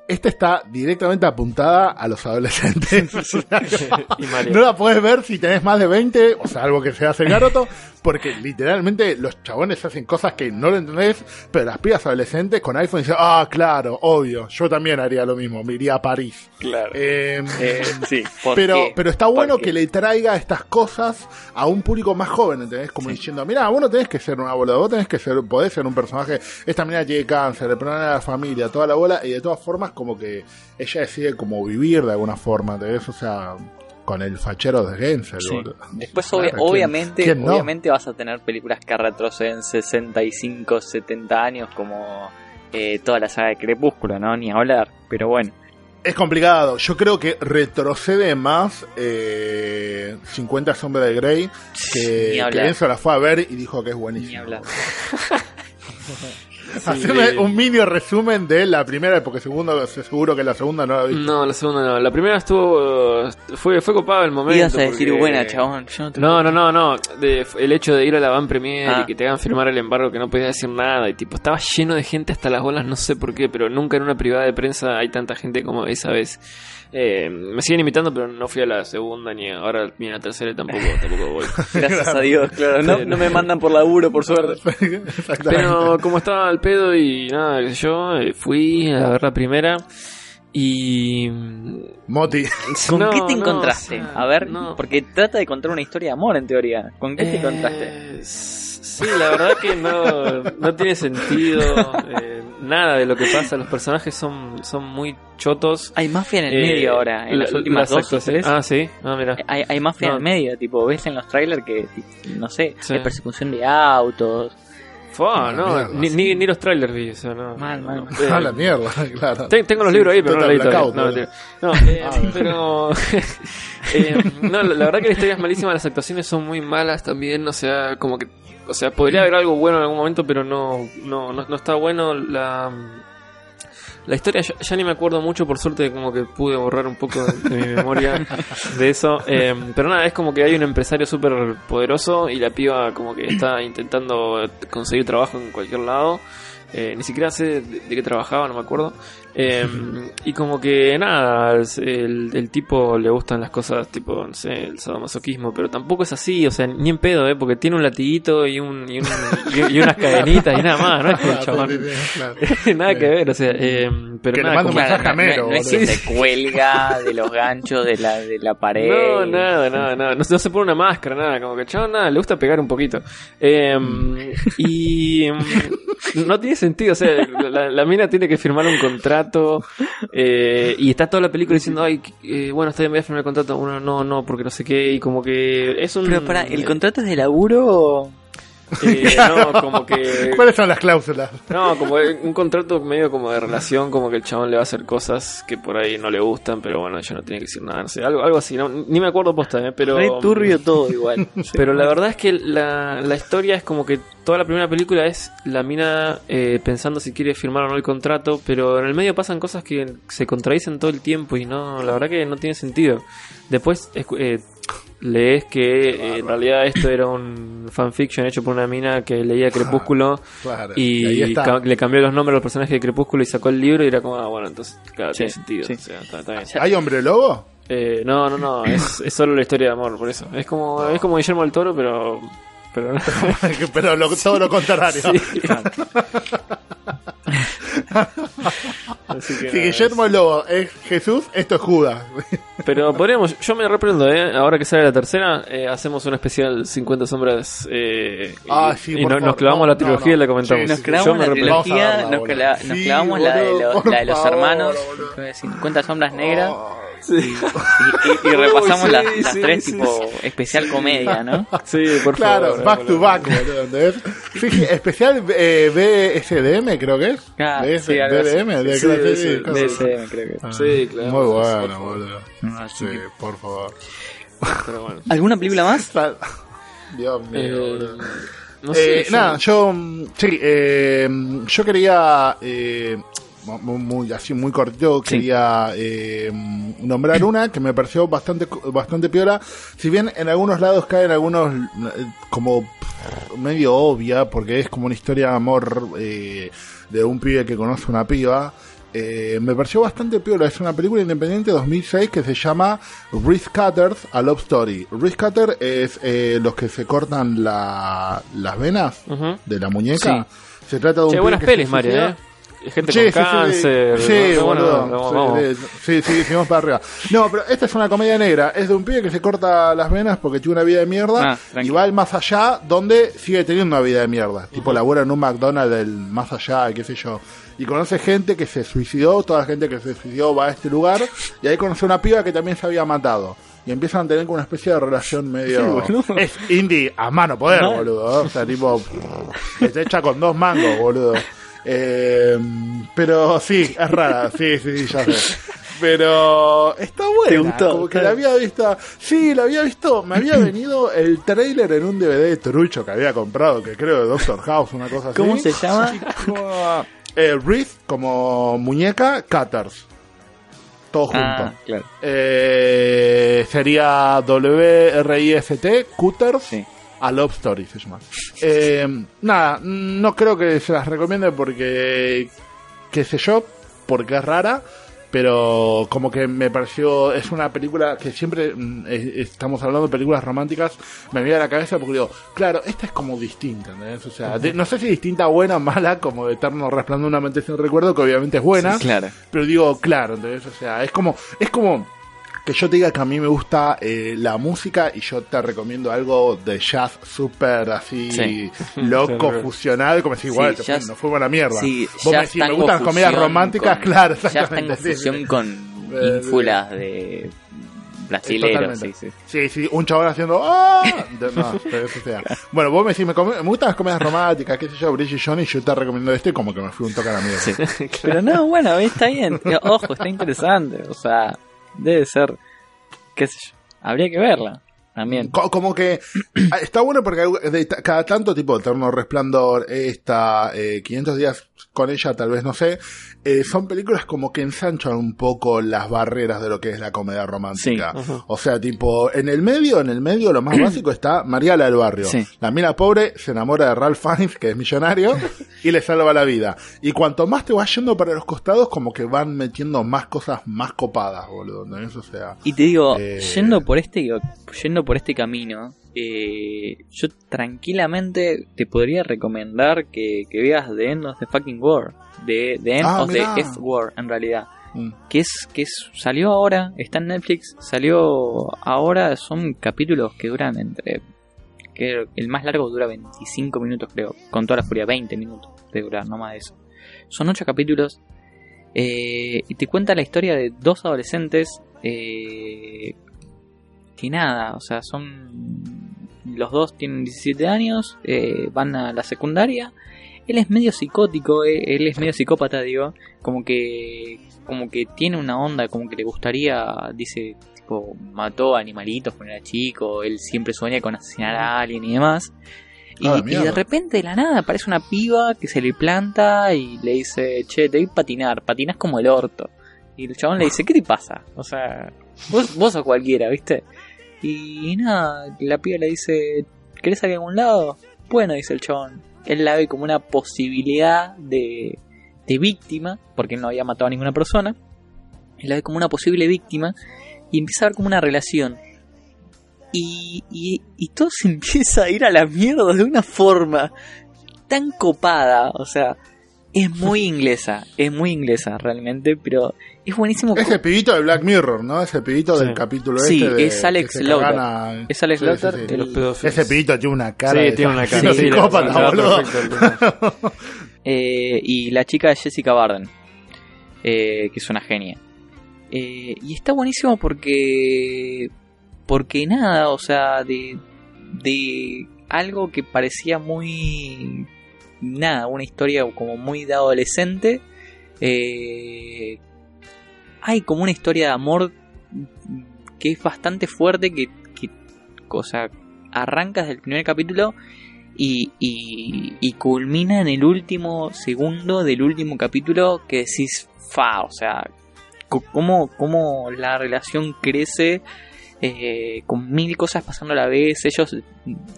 esta, está directamente apuntada a los adolescentes. No la puedes ver si tenés más de 20, o sea, algo que se hace garoto, porque literalmente los chabones hacen cosas que no lo entendés, pero las pibas adolescentes con iPhone dicen, ah, claro, obvio, yo también haría lo mismo, me iría a París. Claro. Eh, Eh, sí, ¿por pero, qué? pero está ¿Por bueno que le traiga estas cosas a un público más joven, ¿entendés? Como diciendo, mira, vos no tenés que ser una bola, vos tenés que ser, podés ser un personaje, esta mina tiene cáncer, el problema de la familia, toda la bola, y de todas formas como que ella decide como vivir de alguna forma, ¿entendés? O sea, con el fachero de Gensel, Sí. Después, Claro, obvia- ¿quién- obviamente, quién no? obviamente vas a tener películas que retroceden 65, 70 años, como eh, toda la saga de Crepúsculo, ¿no? Ni hablar. Pero bueno, Es complicado. Yo creo que retrocede más eh, 50 sombras de Grey que, que hablar. Enzo la fue a ver y dijo que es ni buenísimo. Haceme un mini resumen de la primera, porque segundo, seguro que la segunda no la vi. No, la segunda no. La primera estuvo. Fue, fue copado el momento. Ibas a decir, porque- buena, chabón. Yo no te No, no, no, no. De- el hecho de ir a la van premier Ah. y que te hagan firmar el embargo que no podías decir nada. Y tipo, estaba lleno de gente hasta las bolas, no sé por qué, pero nunca en una privada de prensa hay tanta gente como esa vez. Eh, me siguen invitando, pero no fui a la segunda ni ahora ni a la tercera y tampoco, tampoco voy. Gracias a Dios, claro. No, no me mandan por laburo, por suerte. Pero como estaba al pedo y nada, qué sé yo, eh, fui a ver la primera y... Moti. ¿Con No, qué te no, encontraste? o sea, a ver, no. porque trata de contar una historia de amor en teoría. ¿Con qué te Eh, encontraste? Sí, la verdad que no, no tiene sentido. eh, nada de lo que pasa. Los personajes son, son muy chotos. Hay mafia en el Eh, medio ahora, en la- las últimas dos o tres. Ah, sí. Ah, mira. Hay, hay mafia No. en el medio, tipo, ves en los trailers que, no sé, Sí. hay persecución de autos. Fua, no, mierda, ni, ni, ni los trailers vi. O sea, no, Mal, mal, eh, A la mierda, claro. Ten- tengo los libros ahí, pero no Total los leí todavía. blackout, No. No, eh, Ah, pero. eh, no, la la verdad que la historia es malísima, las actuaciones son muy malas también. O sea, como que. O sea, podría haber algo bueno en algún momento, pero no, no, no, no está bueno. La. La historia ya, ya ni me acuerdo mucho, por suerte como que pude borrar un poco de, mi memoria de eso. Eh, pero nada, es como que hay un empresario súper poderoso y la piba como que está intentando conseguir trabajo en cualquier lado. Eh, ni siquiera sé de qué trabajaba, no me acuerdo. Eh, y como que nada, el, el tipo le gustan las cosas tipo, no sé, el sadomasoquismo, pero tampoco es así, o sea, ni en pedo, ¿eh? Porque tiene un latiguito y, un, y, un- y- y unas cadenitas y nada más, ¿no? Es que el chabón- nada que ver, o sea, eh, pero Que le nada, un mensaje a no, es que se cuelga de los ganchos de la, de la pared. No, nada, nada, nada. No, se- no se pone una máscara, nada. Como que el chabón, nada, le gusta pegar un poquito. Eh, y mm, no tiene sentido. O sea, la, la mina tiene que firmar un contrato. eh, y está toda la película diciendo, ay, eh, bueno, está bien, voy a firmar el contrato. Uno, no, no, porque no sé qué. Y como que es un. Pero para, ¿el contrato es de laburo o...? Eh, no, como que. ¿Cuáles son las cláusulas? No, como un contrato medio como de relación, como que el chabón le va a hacer cosas que por ahí no le gustan, pero bueno, ella no tiene que decir nada, no sé, algo, algo así, no, ni me acuerdo posta, ¿eh? pero... Re turbio todo igual. Pero la verdad es que la, la historia es como que toda la primera película es la mina eh, pensando si quiere firmar o no el contrato, pero en el medio pasan cosas que se contradicen todo el tiempo y no, la verdad que no tiene sentido. Después escu- eh, lees que eh, en realidad esto era un fanfiction hecho por una mina que leía Crepúsculo Claro, ahí y ca- le cambió los nombres a los personajes de Crepúsculo y sacó el libro y era como, ah, bueno, entonces, claro, Sí, tiene sentido. sí. o sea, está- está bien. ¿Hay hombre lobo? Eh, no, no, no, es, es solo la historia de amor, por eso. Es como, es como Guillermo del Toro, pero... pero no. Pero lo- todo lo contrario. Sí. Así que Guillermo el Lobo es Jesús, esto es Judas. Pero podríamos, yo me reprendo, ¿eh? ahora que sale la tercera, eh, hacemos un especial 50 sombras eh, y, Ah, sí, y por no- nos clavamos No, la no, trilogía y no. la comentamos. Sí, Nos clavamos me la trilogía, nos, clavamos la de, los- por la de los favor, hermanos, boludo. 50 sombras negras, Sí. y, y- y repasamos Uy, sí, las, las sí, tres sí, tipo especial comedia, ¿no? Sí, por Claro, favor. back to back, boludo. ¿entendés? Sí, sí, especial eh, BSDM, creo que es. Ah, BS. BDM, de Sí, claro, sí, sí, sí, claro. DSM, creo que. Ah, Sí, claro. Muy bueno, boludo. Así Sí, que- por favor. Pero bueno. ¿Alguna película más? Dios mío, Eh, boludo. no sé, Eh, yo- nada, yo mm, sí, eh, yo quería eh, mu- muy, así muy cortito Sí. quería eh, nombrar una que me pareció bastante bastante piola, si bien en algunos lados caen algunos eh, como pff, medio obvia porque es como una historia de amor eh, de un pibe que conoce una piba. eh, me pareció bastante piola. Es una película independiente de 2006 que se llama Wrist Cutters, A Love Story. Wrist Cutter es eh, los que se cortan la- las venas de la muñeca. Se trata de un Che, buenas pelis, Mario. ¿eh? Gente Sí, con sí, sí, cáncer. Sí, ¿no? Boludo. vamos, Sí, sí, sí, sí, vamos para arriba. No, pero esta es una comedia negra. Es de un pibe que se corta las venas porque tiene una vida de mierda Ah, y va al más allá donde sigue teniendo una vida de mierda. Tipo, labura en un McDonald's del más allá, qué sé yo. Y conoce gente que se suicidó, toda la gente que se suicidó va a este lugar y ahí conoce una piba que también se había matado. Y empiezan a tener como una especie de relación medio... es indie a mano poder, Mal. boludo. O sea, tipo... Está hecha con dos mangos, boludo. Eh, pero sí, es rara, sí, sí, sí, ya sé. Pero está buena. ¿Te gustó? Como que la había visto. Sí, la había visto. Me había venido el trailer en un DVD de trucho que había comprado, que creo de Doctor House, una cosa así. ¿Cómo se llama? Como, eh, como muñeca, Cutters. Todo junto. Ah, claro. Eh, sería W-R-I-S-T, Cutters. Sí. A Love Story se llama. Eh, nada, no creo que se las recomiende porque, qué sé yo, porque es rara, pero como que me pareció, es una película que siempre mm, estamos hablando de películas románticas, me viene a la cabeza porque digo, claro, esta es como distinta, ¿entendés? O sea, de- no sé si distinta, buena o mala, como de Eterno Resplandor de una mente sin recuerdo, que obviamente es buena, Sí, claro. pero digo, claro, ¿entendés? O sea, es como, es como, que yo te diga que a mí me gusta eh, la música y yo te recomiendo algo de jazz súper así Sí. loco, Sí, fusional, como si igual Sí, te jazz- nos fuimos a la mierda. Sí, Vos me decís, me gustan las comedias fusión románticas, con- claro, Ya exactamente. tengo sí, fusión sí. con Eh, ínfulas de brasileros, sí, sí. Sí, sí, un chabón haciendo ¡Ah! De- no, pero eso sea. Bueno, vos me decís, me, come- me gustan las comedias románticas, qué sé yo, Bridget Johnny, yo te recomiendo este como que me fui un toque a la mierda. Sí. Pero no, bueno, está bien. Ojo, está interesante. O sea, debe ser, qué sé yo. Habría que verla también. Co- Como que ah, está bueno porque cada tanto tipo Eterno Resplandor, esta, eh, 500 días con ella, tal vez no sé, eh, son películas como que ensanchan un poco las barreras de lo que es la comedia romántica. Sí. O sea, tipo, en el medio, en el medio lo más básico está Mariala del Barrio. Sí. La mina pobre se enamora de Ralph Fiennes, que es millonario, y le salva la vida. Y cuanto más te vas yendo para los costados, como que van metiendo más cosas más copadas, boludo. sea, Y te digo, Eh. yendo por este yendo por este camino, eh, yo tranquilamente te podría recomendar que, que veas The End of the Fucking War. The, the End Ah, of mirá. the F War, en realidad. mm. Que es, que es, salió ahora, está en Netflix, salió ahora, son capítulos que duran entre... Que el más largo dura 25 minutos, creo. Con toda la furia, 20 minutos de durar, no más de eso. Son 8 capítulos. eh, y te cuenta la historia de dos adolescentes eh, que nada, o sea, son... Los dos tienen 17 años, eh, van a la secundaria. Él es medio psicótico, eh, él es medio psicópata, digo. Como que como que tiene una onda, como que le gustaría, dice, tipo, mató animalitos cuando era chico, él siempre sueña con asesinar a alguien y demás. Y, Ah, y de repente de la nada aparece una piba que se le planta y le dice, che, te voy a patinar, patinas como el orto. Y el chabón le dice, ¿qué te pasa? O sea, vos, vos sos cualquiera, ¿viste? Y nada, la piba le dice, ¿querés salir a algún lado? Bueno, dice el chabón. Él la ve como una posibilidad de, de víctima, porque él no había matado a ninguna persona. Él la ve como una posible víctima y empieza a ver como una relación. Y, y, y todo se empieza a ir a la mierda de una forma tan copada. O sea, es muy inglesa, es muy inglesa realmente, pero es buenísimo. Es el pibito de Black Mirror, ¿no? Ese pibito Sí. del capítulo Sí, este. de- es Alex Lauter. Es Alex Sí, Lauter, sí, sí. el- Los pedófilos. Ese pibito tiene una cara Sí, de tiene una esa- cara. de sí, le- psicópata, boludo. perfecto el. Eh, y la chica es Jessica Barden, eh, que es una genia. Eh, y está buenísimo porque. Porque nada, o sea, de. De algo que parecía muy. Nada, una historia como muy de adolescente. eh, hay como una historia de amor que es bastante fuerte. Que. que o sea, arranca desde el primer capítulo y, y, culmina en el último segundo del último capítulo que decís, fa, o sea, cómo, cómo la relación crece eh, con mil cosas pasando a la vez. Ellos,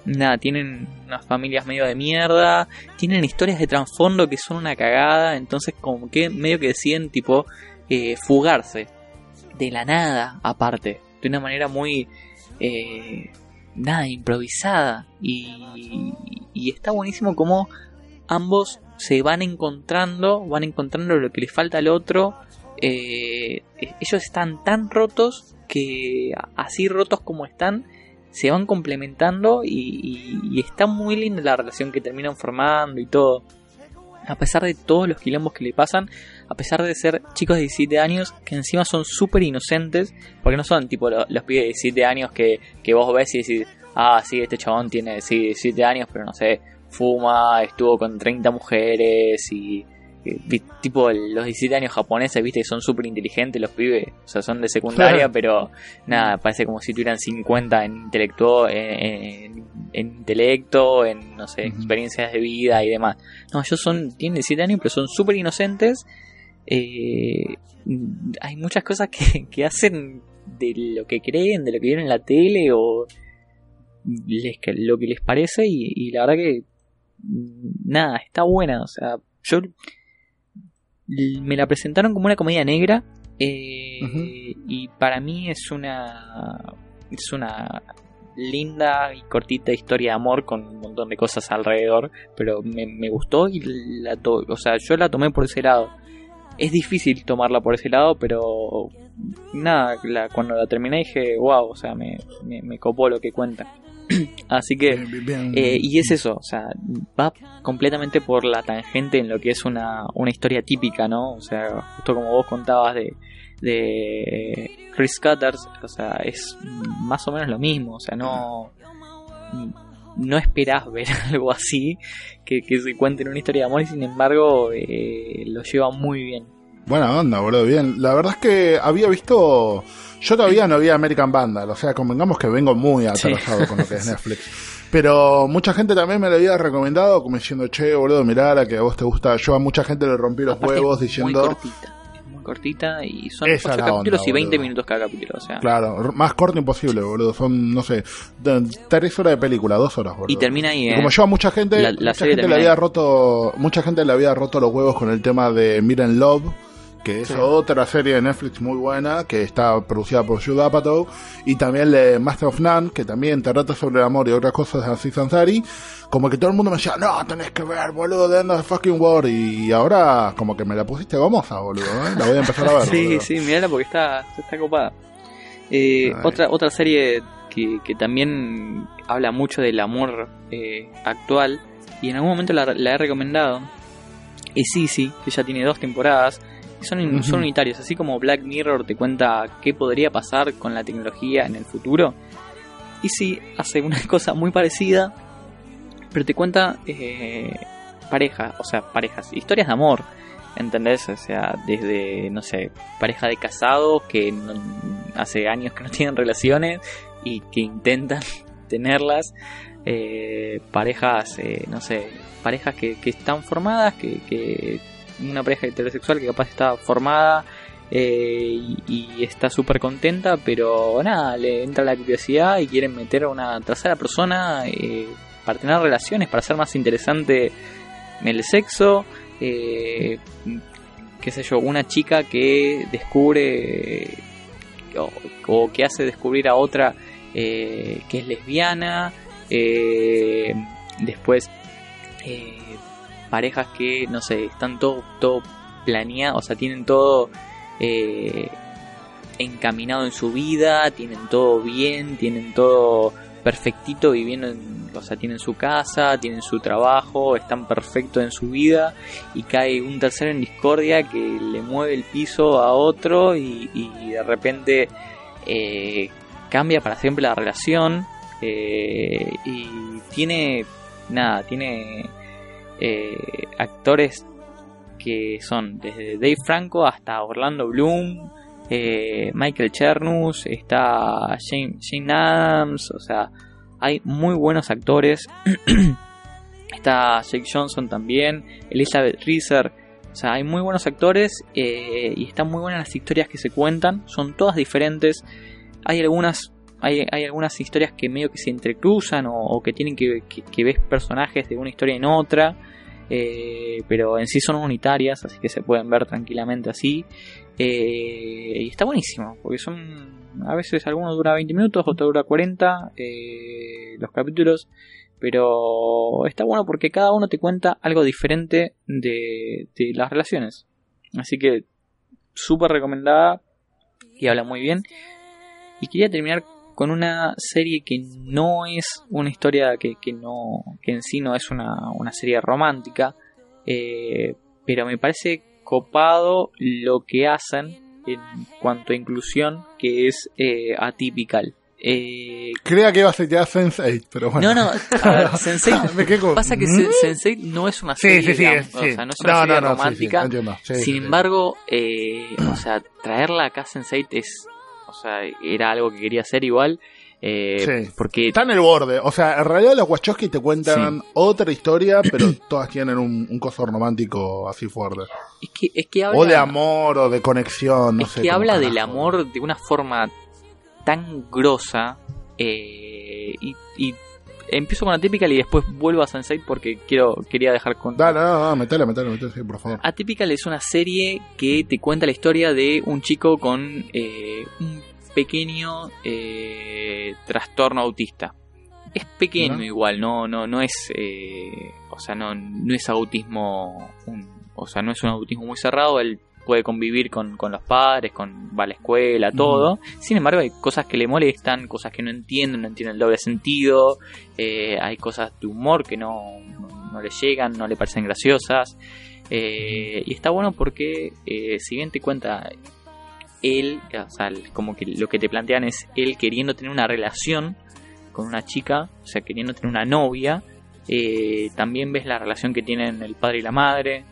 nada, tienen unas familias medio de mierda, tienen historias de trasfondo que son una cagada, entonces como que medio que deciden tipo eh, fugarse de la nada aparte, de una manera muy... eh, nada, improvisada. Y, y está buenísimo como ambos se van encontrando, van encontrando lo que les falta al otro. Eh, ellos están tan rotos que así rotos como están, se van complementando y, y- está muy linda la relación que terminan formando y todo. A pesar de todos los quilombos que le pasan, a pesar de ser chicos de 17 años que encima son súper inocentes, porque no son tipo lo- los pibes de 17 años que, que vos ves y decís, ah, sí, este chabón tiene sí, 17 años, pero no sé, fuma, estuvo con 30 mujeres y... tipo los 17 años japoneses, viste, que son súper inteligentes los pibes, o sea, son de secundaria, pero nada, parece como si tuvieran 50 en intelecto, en, en- en intelecto, en, no sé, experiencias de vida y demás. No, ellos son, tienen 17 años, pero son súper inocentes. Eh, hay muchas cosas que, que hacen de lo que creen, de lo que vieron en la tele o les, lo que les parece y, y la verdad que nada, está buena. O sea, yo me la presentaron como una comedia negra eh, y para mí es una es una linda y cortita historia de amor con un montón de cosas alrededor, pero me, me gustó y la to- o sea, yo la tomé por ese lado. es difícil tomarla por ese lado, pero nada, la, cuando la terminé dije, wow, o sea, me, me, me copó lo que cuenta. Así que, Bien, bien, bien. eh, y es eso, o sea, va completamente por la tangente en lo que es una, una historia típica, ¿no? O sea, justo como vos contabas de, de Chris Cutters, o sea, es más o menos lo mismo, o sea, no, no esperás ver algo así, que, que se cuente en una historia de amor y sin embargo eh, lo lleva muy bien. Buena onda, boludo, bien. La verdad es que había visto. Yo todavía no vi American Vandal, o sea, convengamos que vengo muy atrasado con lo que es Netflix. Pero mucha gente también me lo había recomendado, como diciendo, che, boludo, mirá la que a vos te gusta. Yo a mucha gente le rompí los Aparte, huevos es Muy diciendo. cortita, muy cortita y son Esa 8 es la capítulos onda, y 20 boludo. minutos cada capítulo, o sea. Claro, más corto imposible, boludo. Son, no sé, tres horas de película, dos horas, boludo. Y termina ahí, Y ¿eh? como yo a mucha gente, La- la mucha gente le había ahí. roto, mucha gente le había roto los huevos con el tema de Miren Love, que es Sí. otra serie de Netflix muy buena, que está producida por Judd Apatow, y también le Master of None, que también te trata sobre el amor y otras cosas así Sansari, como que todo el mundo me decía, no, tenés que ver, boludo, de End of the Fucking War, y ahora como que me la pusiste gomosa, boludo, ¿eh? la voy a empezar a ver. Sí, boludo. sí, mirala porque está, está copada. Eh, otra, otra serie que, que también habla mucho del amor eh, actual y en algún momento la, la he recomendado es Easy, que ya tiene dos temporadas. Y Son, son unitarios, así como Black Mirror te cuenta qué podría pasar con la tecnología en el futuro. Easy hace una cosa muy parecida, pero te cuenta eh, pareja, o sea, parejas, historias de amor. ¿Entendés? O sea, desde, no sé, pareja de casados que no- hace años que no tienen relaciones y que intentan tenerlas. eh, parejas, eh, no sé, parejas que, que están formadas, que, que una pareja heterosexual que capaz está formada eh, y, está súper contenta, pero nada, le entra la curiosidad y quieren meter a una tercera persona eh, para tener relaciones, para hacer más interesante el sexo. Eh, qué sé yo, una chica que descubre o, o que hace descubrir a otra eh, que es lesbiana. eh, después, parejas que, no sé, están todo, todo planeado, o sea, tienen todo eh, encaminado en su vida, tienen todo bien, tienen todo perfectito viviendo en, o sea, tienen su casa, tienen su trabajo, están perfectos en su vida y cae un tercero en discordia que le mueve el piso a otro y, y de repente eh, cambia para siempre la relación eh, y tiene nada, tiene eh, actores que son desde Dave Franco hasta Orlando Bloom, eh, Michael Chernus, está Shane, Shane Adams, o sea, hay muy buenos actores. está Jake Johnson también, Elizabeth Reeser, o sea, hay muy buenos actores eh, y están muy buenas las historias que se cuentan, son todas diferentes. Hay algunas hay, hay algunas historias que medio que se entrecruzan o, o que tienen que, que, que ves personajes de una historia en otra. Eh, pero en sí son unitarias, así que se pueden ver tranquilamente así. Eh, y está buenísimo, porque son. A veces algunos dura 20 minutos, otro dura 40 eh, los capítulos. Pero está bueno porque cada uno te cuenta algo diferente de, las relaciones. Así que súper recomendada y habla muy bien. Y quería terminar con una serie que no es una historia que, que no que en sí no es una, una serie romántica eh, pero me parece copado lo que hacen en cuanto a inclusión que es eh, atypical eh, Creía que iba a ser ya Sense8, pero bueno. no no a ver, Sense8 Me quedé como, pasa que ¿mm? Sense8 no es una serie sí, sí, sí. o sea, no es una serie sí, sí, romántica sin sí, sí. embargo, eh, o sea, traerla acá a Sense8 es, sea, era algo que quería hacer igual, eh, Sí. porque Está en el borde. O sea, en realidad los Wachowski te cuentan otra historia, pero todas tienen un, un coso romántico así fuerte. es que, es que habla, O de amor, o de conexión, no es sé. que habla carajo. del amor de una forma tan grosa, eh, y, y empiezo con la típica y después vuelvo a Sense8 porque quiero, quería dejar con... Dale, no, metele, metele, metele, sí, por favor. Atypical es una serie que te cuenta la historia de un chico con eh, un pequeño eh, trastorno autista. Es pequeño igual, no, no, no es, eh, o sea, no, no es autismo, un- o sea, no es un autismo muy cerrado. Él puede convivir con, con los padres, con, va a la escuela, todo. Sin embargo, hay cosas que le molestan, cosas que no entienden, no entienden el doble sentido, eh, hay cosas de humor que no, no, le llegan, no le parecen graciosas. Eh, y está bueno porque, eh, si bien te cuenta él, o sea, como que lo que te plantean es él queriendo tener una relación con una chica, o sea, queriendo tener una novia, eh, también ves la relación que tienen el padre y la madre,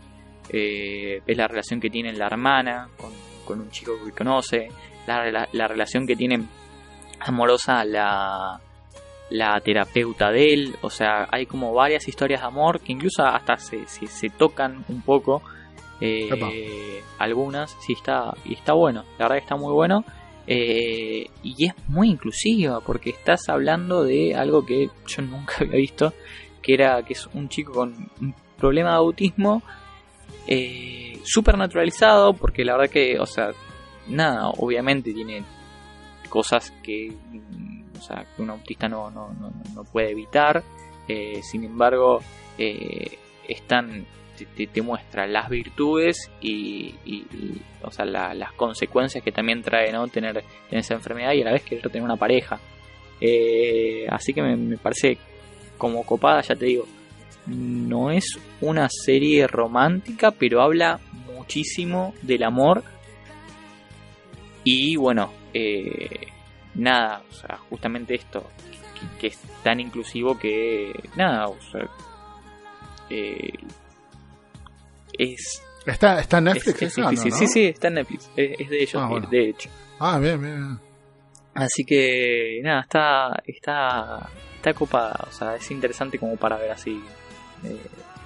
eh, ves la relación que tiene la hermana con, un chico que conoce, la, la, relación que tiene amorosa la, la terapeuta de él, o sea, hay como varias historias de amor que incluso hasta se, se, tocan un poco. Eh, algunas, sí está, y está bueno, la verdad que está muy bueno. Eh, y es muy inclusiva porque estás hablando de algo que yo nunca había visto, que era que es un chico con un problema de autismo eh, súper naturalizado, porque la verdad que, o sea, nada, obviamente tiene cosas que, o sea, que un autista no, no, no, puede evitar, eh, sin embargo, están te, muestra las virtudes y, o sea, las consecuencias que también trae ¿no? tener, esa enfermedad y a la vez querer tener una pareja. Eh, así que me, parece como copada, ya te digo, no es una serie romántica, pero habla muchísimo del amor. Y bueno, eh, nada, o sea, justamente esto, que, es tan inclusivo que nada, eh, es Está, está en Netflix, Sí, sí, está en Netflix. Es, de ellos, ah, de hecho. Ah, bien, bien, Así que, nada, está, está, está copada. O sea, es interesante como para ver así. Eh,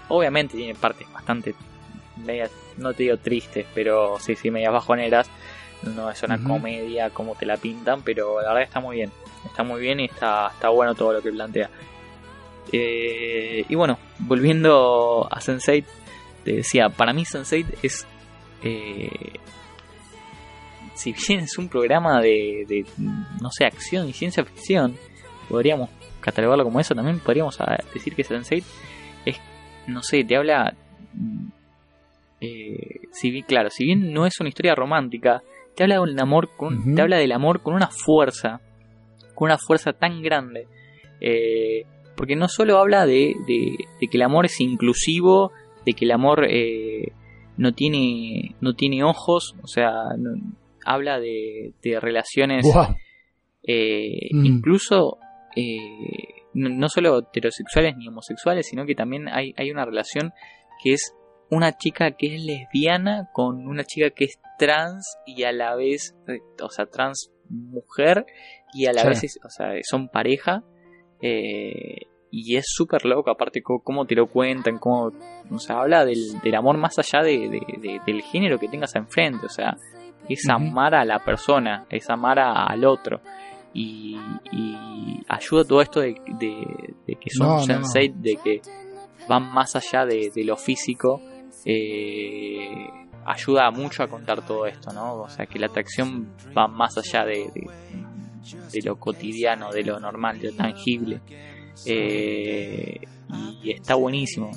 obviamente tiene partes bastante, medias, no te digo tristes, pero sí, sí, medias bajoneras. No es una comedia como te la pintan, pero la verdad está muy bien. Está muy bien y está, está bueno todo lo que plantea. Eh, y bueno, volviendo a Sense8, te decía, para mí Sense8 es... Eh, si bien es un programa de, no sé, acción y ciencia ficción, podríamos catalogarlo como eso, también podríamos ah, decir que Sense8 es, no sé, te habla... Eh, si bien, claro, si bien no es una historia romántica, te habla del amor con, te habla del amor con una fuerza, con una fuerza tan grande, eh, porque no solo habla de, de, que el amor es inclusivo de que el amor eh, no tiene no tiene ojos, o sea, habla de, de relaciones eh, mm. incluso eh, no, solo heterosexuales ni homosexuales, sino que también hay, hay una relación que es una chica que es lesbiana con una chica que es trans y a la vez, o sea, trans mujer y a la vez, o sea, son pareja. Eh, y es súper loco, aparte cómo te lo cuentan, cómo, o sea, habla del, del amor más allá de, del género que tengas enfrente, o sea, es amar a la persona, es amar al otro. Y, y, ayuda todo esto de, que son sensei, de que van más allá de, lo físico, eh, ayuda mucho a contar todo esto, ¿no? O sea, que la atracción va más allá de, de lo cotidiano, de lo normal, de lo tangible. Eh, y está buenísimo.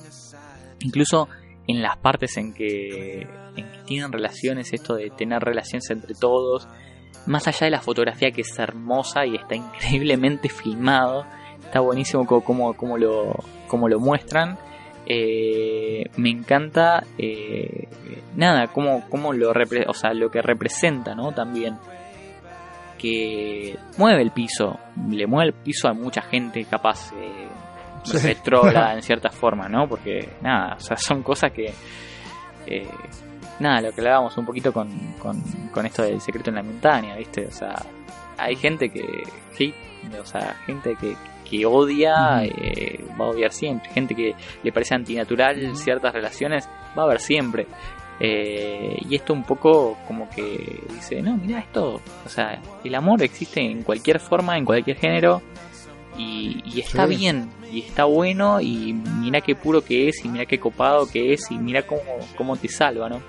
Incluso en las partes en que, en que tienen relaciones, esto de tener relaciones entre todos, más allá de la fotografía que es hermosa y está increíblemente filmado, está buenísimo como, como, lo, como lo muestran. Eh, me encanta eh, nada como, como lo o sea, lo que representa ¿no? también que mueve el piso, le mueve el piso a mucha gente capaz eh, en cierta forma, ¿no? Porque nada, o sea, son cosas que... Eh, nada, lo que hablábamos un poquito con, con, esto del secreto en la montaña, ¿viste? O sea, hay gente que... o sea, gente que, que odia, eh, va a odiar siempre. Gente que le parece antinatural ciertas relaciones, va a haber siempre. Eh, y esto un poco como que dice, no, mira esto, o sea, el amor existe en cualquier forma, en cualquier género, y, está bien, y está bueno, y mira qué puro que es, y mira qué copado que es, y mira cómo, cómo te salva, ¿no?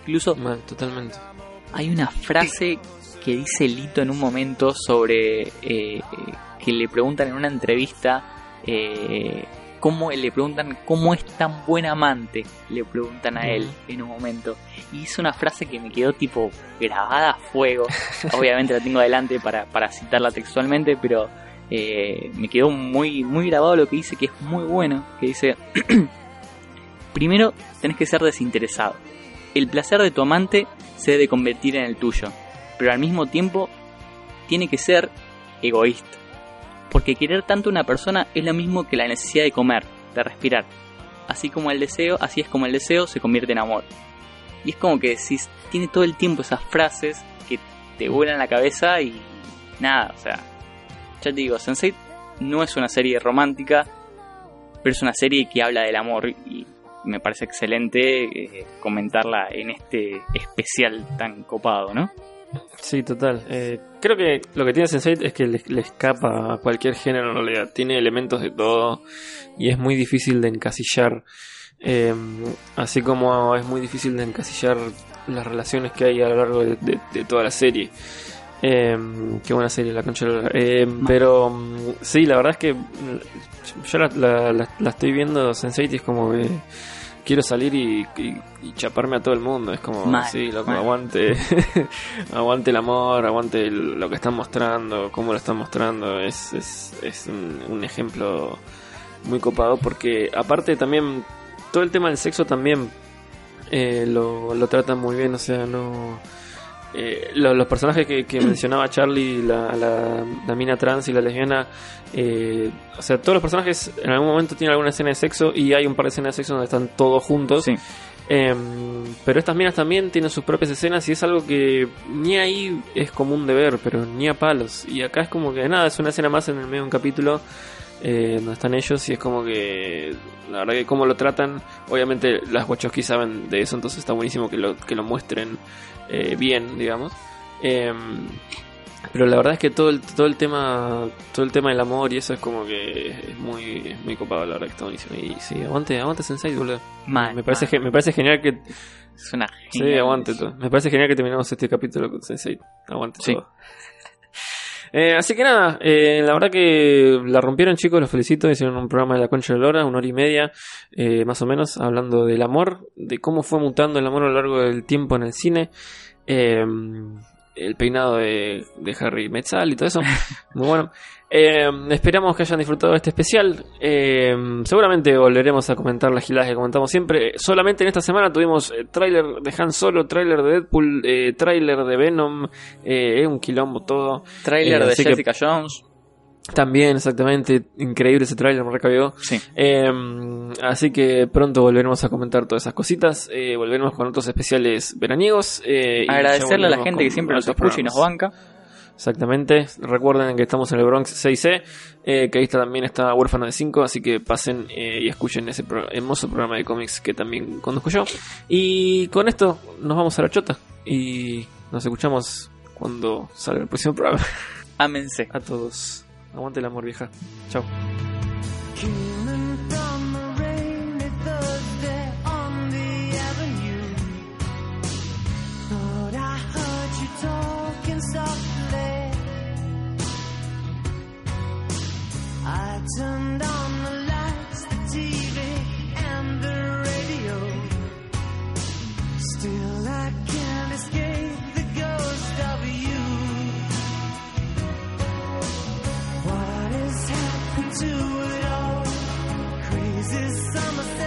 Incluso... totalmente. Hay una frase que dice Lito en un momento sobre eh, que le preguntan en una entrevista eh, cómo le preguntan cómo es tan buen amante, le preguntan a él en un momento. Y hizo una frase que me quedó tipo grabada a fuego. Obviamente la tengo adelante para, para citarla textualmente, pero eh, me quedó muy, muy grabado lo que dice, que es muy bueno, que dice, primero tenés que ser desinteresado. El placer de tu amante se debe convertir en el tuyo, pero al mismo tiempo tiene que ser egoísta. Porque querer tanto a una persona es lo mismo que la necesidad de comer, de respirar. Así como el deseo, así es como el deseo se convierte en amor. Y es como que si tiene todo el tiempo esas frases que te vuelan la cabeza y nada, o sea, ya te digo, Sense8 no es una serie romántica, pero es una serie que habla del amor y me parece excelente eh, comentarla en este especial tan copado, ¿no? Sí, total. Eh, creo que lo que tiene Sense8 es que le, escapa a cualquier género en realidad. Tiene elementos de todo y es muy difícil de encasillar. Eh, así como es muy difícil de encasillar las relaciones que hay a lo largo de, toda la serie. Eh, qué buena serie, la concha eh, Pero sí, la verdad es que yo la, la, la, la estoy viendo Sense8 y es como que quiero salir y, y, y, chaparme a todo el mundo. Es como, mal, sí, loco, mal. aguante, aguante el amor, aguante el, lo que están mostrando, cómo lo están mostrando. Es, es, es un, un, ejemplo muy copado porque aparte también todo el tema del sexo también eh, lo, lo tratan muy bien, o sea, no... Eh, los, los, personajes que, que mencionaba Charlie, la, la, la, mina trans y la lesbiana, eh, o sea, todos los personajes en algún momento tienen alguna escena de sexo y hay un par de escenas de sexo donde están todos juntos. Sí. Eh, pero estas minas también tienen sus propias escenas y es algo que ni ahí es común de ver, pero ni a palos. Y acá es como que nada, es una escena más en el medio de un capítulo eh, donde están ellos y es como que la verdad que como lo tratan, obviamente las Wachowski saben de eso, entonces está buenísimo que lo, que lo muestren eh, bien, digamos. Eh, pero la verdad es que todo el, todo el tema todo el tema del amor y eso es como que es muy es muy copado la verdad que está buenísimo y sí aguante aguante Sensei boludo mal, me parece mal. me parece genial que es una sí aguante todo me parece genial que terminamos este capítulo con Sensei aguante sí. todo eh, así que nada, eh, la verdad que la rompieron chicos, los felicito, hicieron un programa de la concha de Lora, una hora y media, eh, más o menos, hablando del amor, de cómo fue mutando el amor a lo largo del tiempo en el cine, eh, el peinado de, de, Harry Metzal y todo eso, muy bueno. Eh, esperamos que hayan disfrutado de este especial. Eh, seguramente volveremos a comentar las giladas que comentamos siempre. Solamente en esta semana tuvimos eh, tráiler de Han Solo, tráiler de Deadpool, eh, tráiler de Venom, eh, un quilombo todo. Tráiler de Jessica que... Jones. También, exactamente, increíble ese tráiler, me recabió. Sí. Eh, así que pronto volveremos a comentar todas esas cositas. Eh, volveremos con otros especiales veraniegos. Eh, Agradecerle a la gente que siempre nos escucha y nos banca. Exactamente. Recuerden que estamos en el Bronx 6C, eh, que ahí está, también está Huérfano de 5, así que pasen eh, y escuchen ese pro hermoso programa de cómics que también conduzco yo. Y con esto nos vamos a la chota y nos escuchamos cuando salga el próximo programa. Ámense. A todos. Aguante el amor, vieja. Chao. turned on the lights, the TV, and the radio. Still, I can't escape to it all? Crazy summer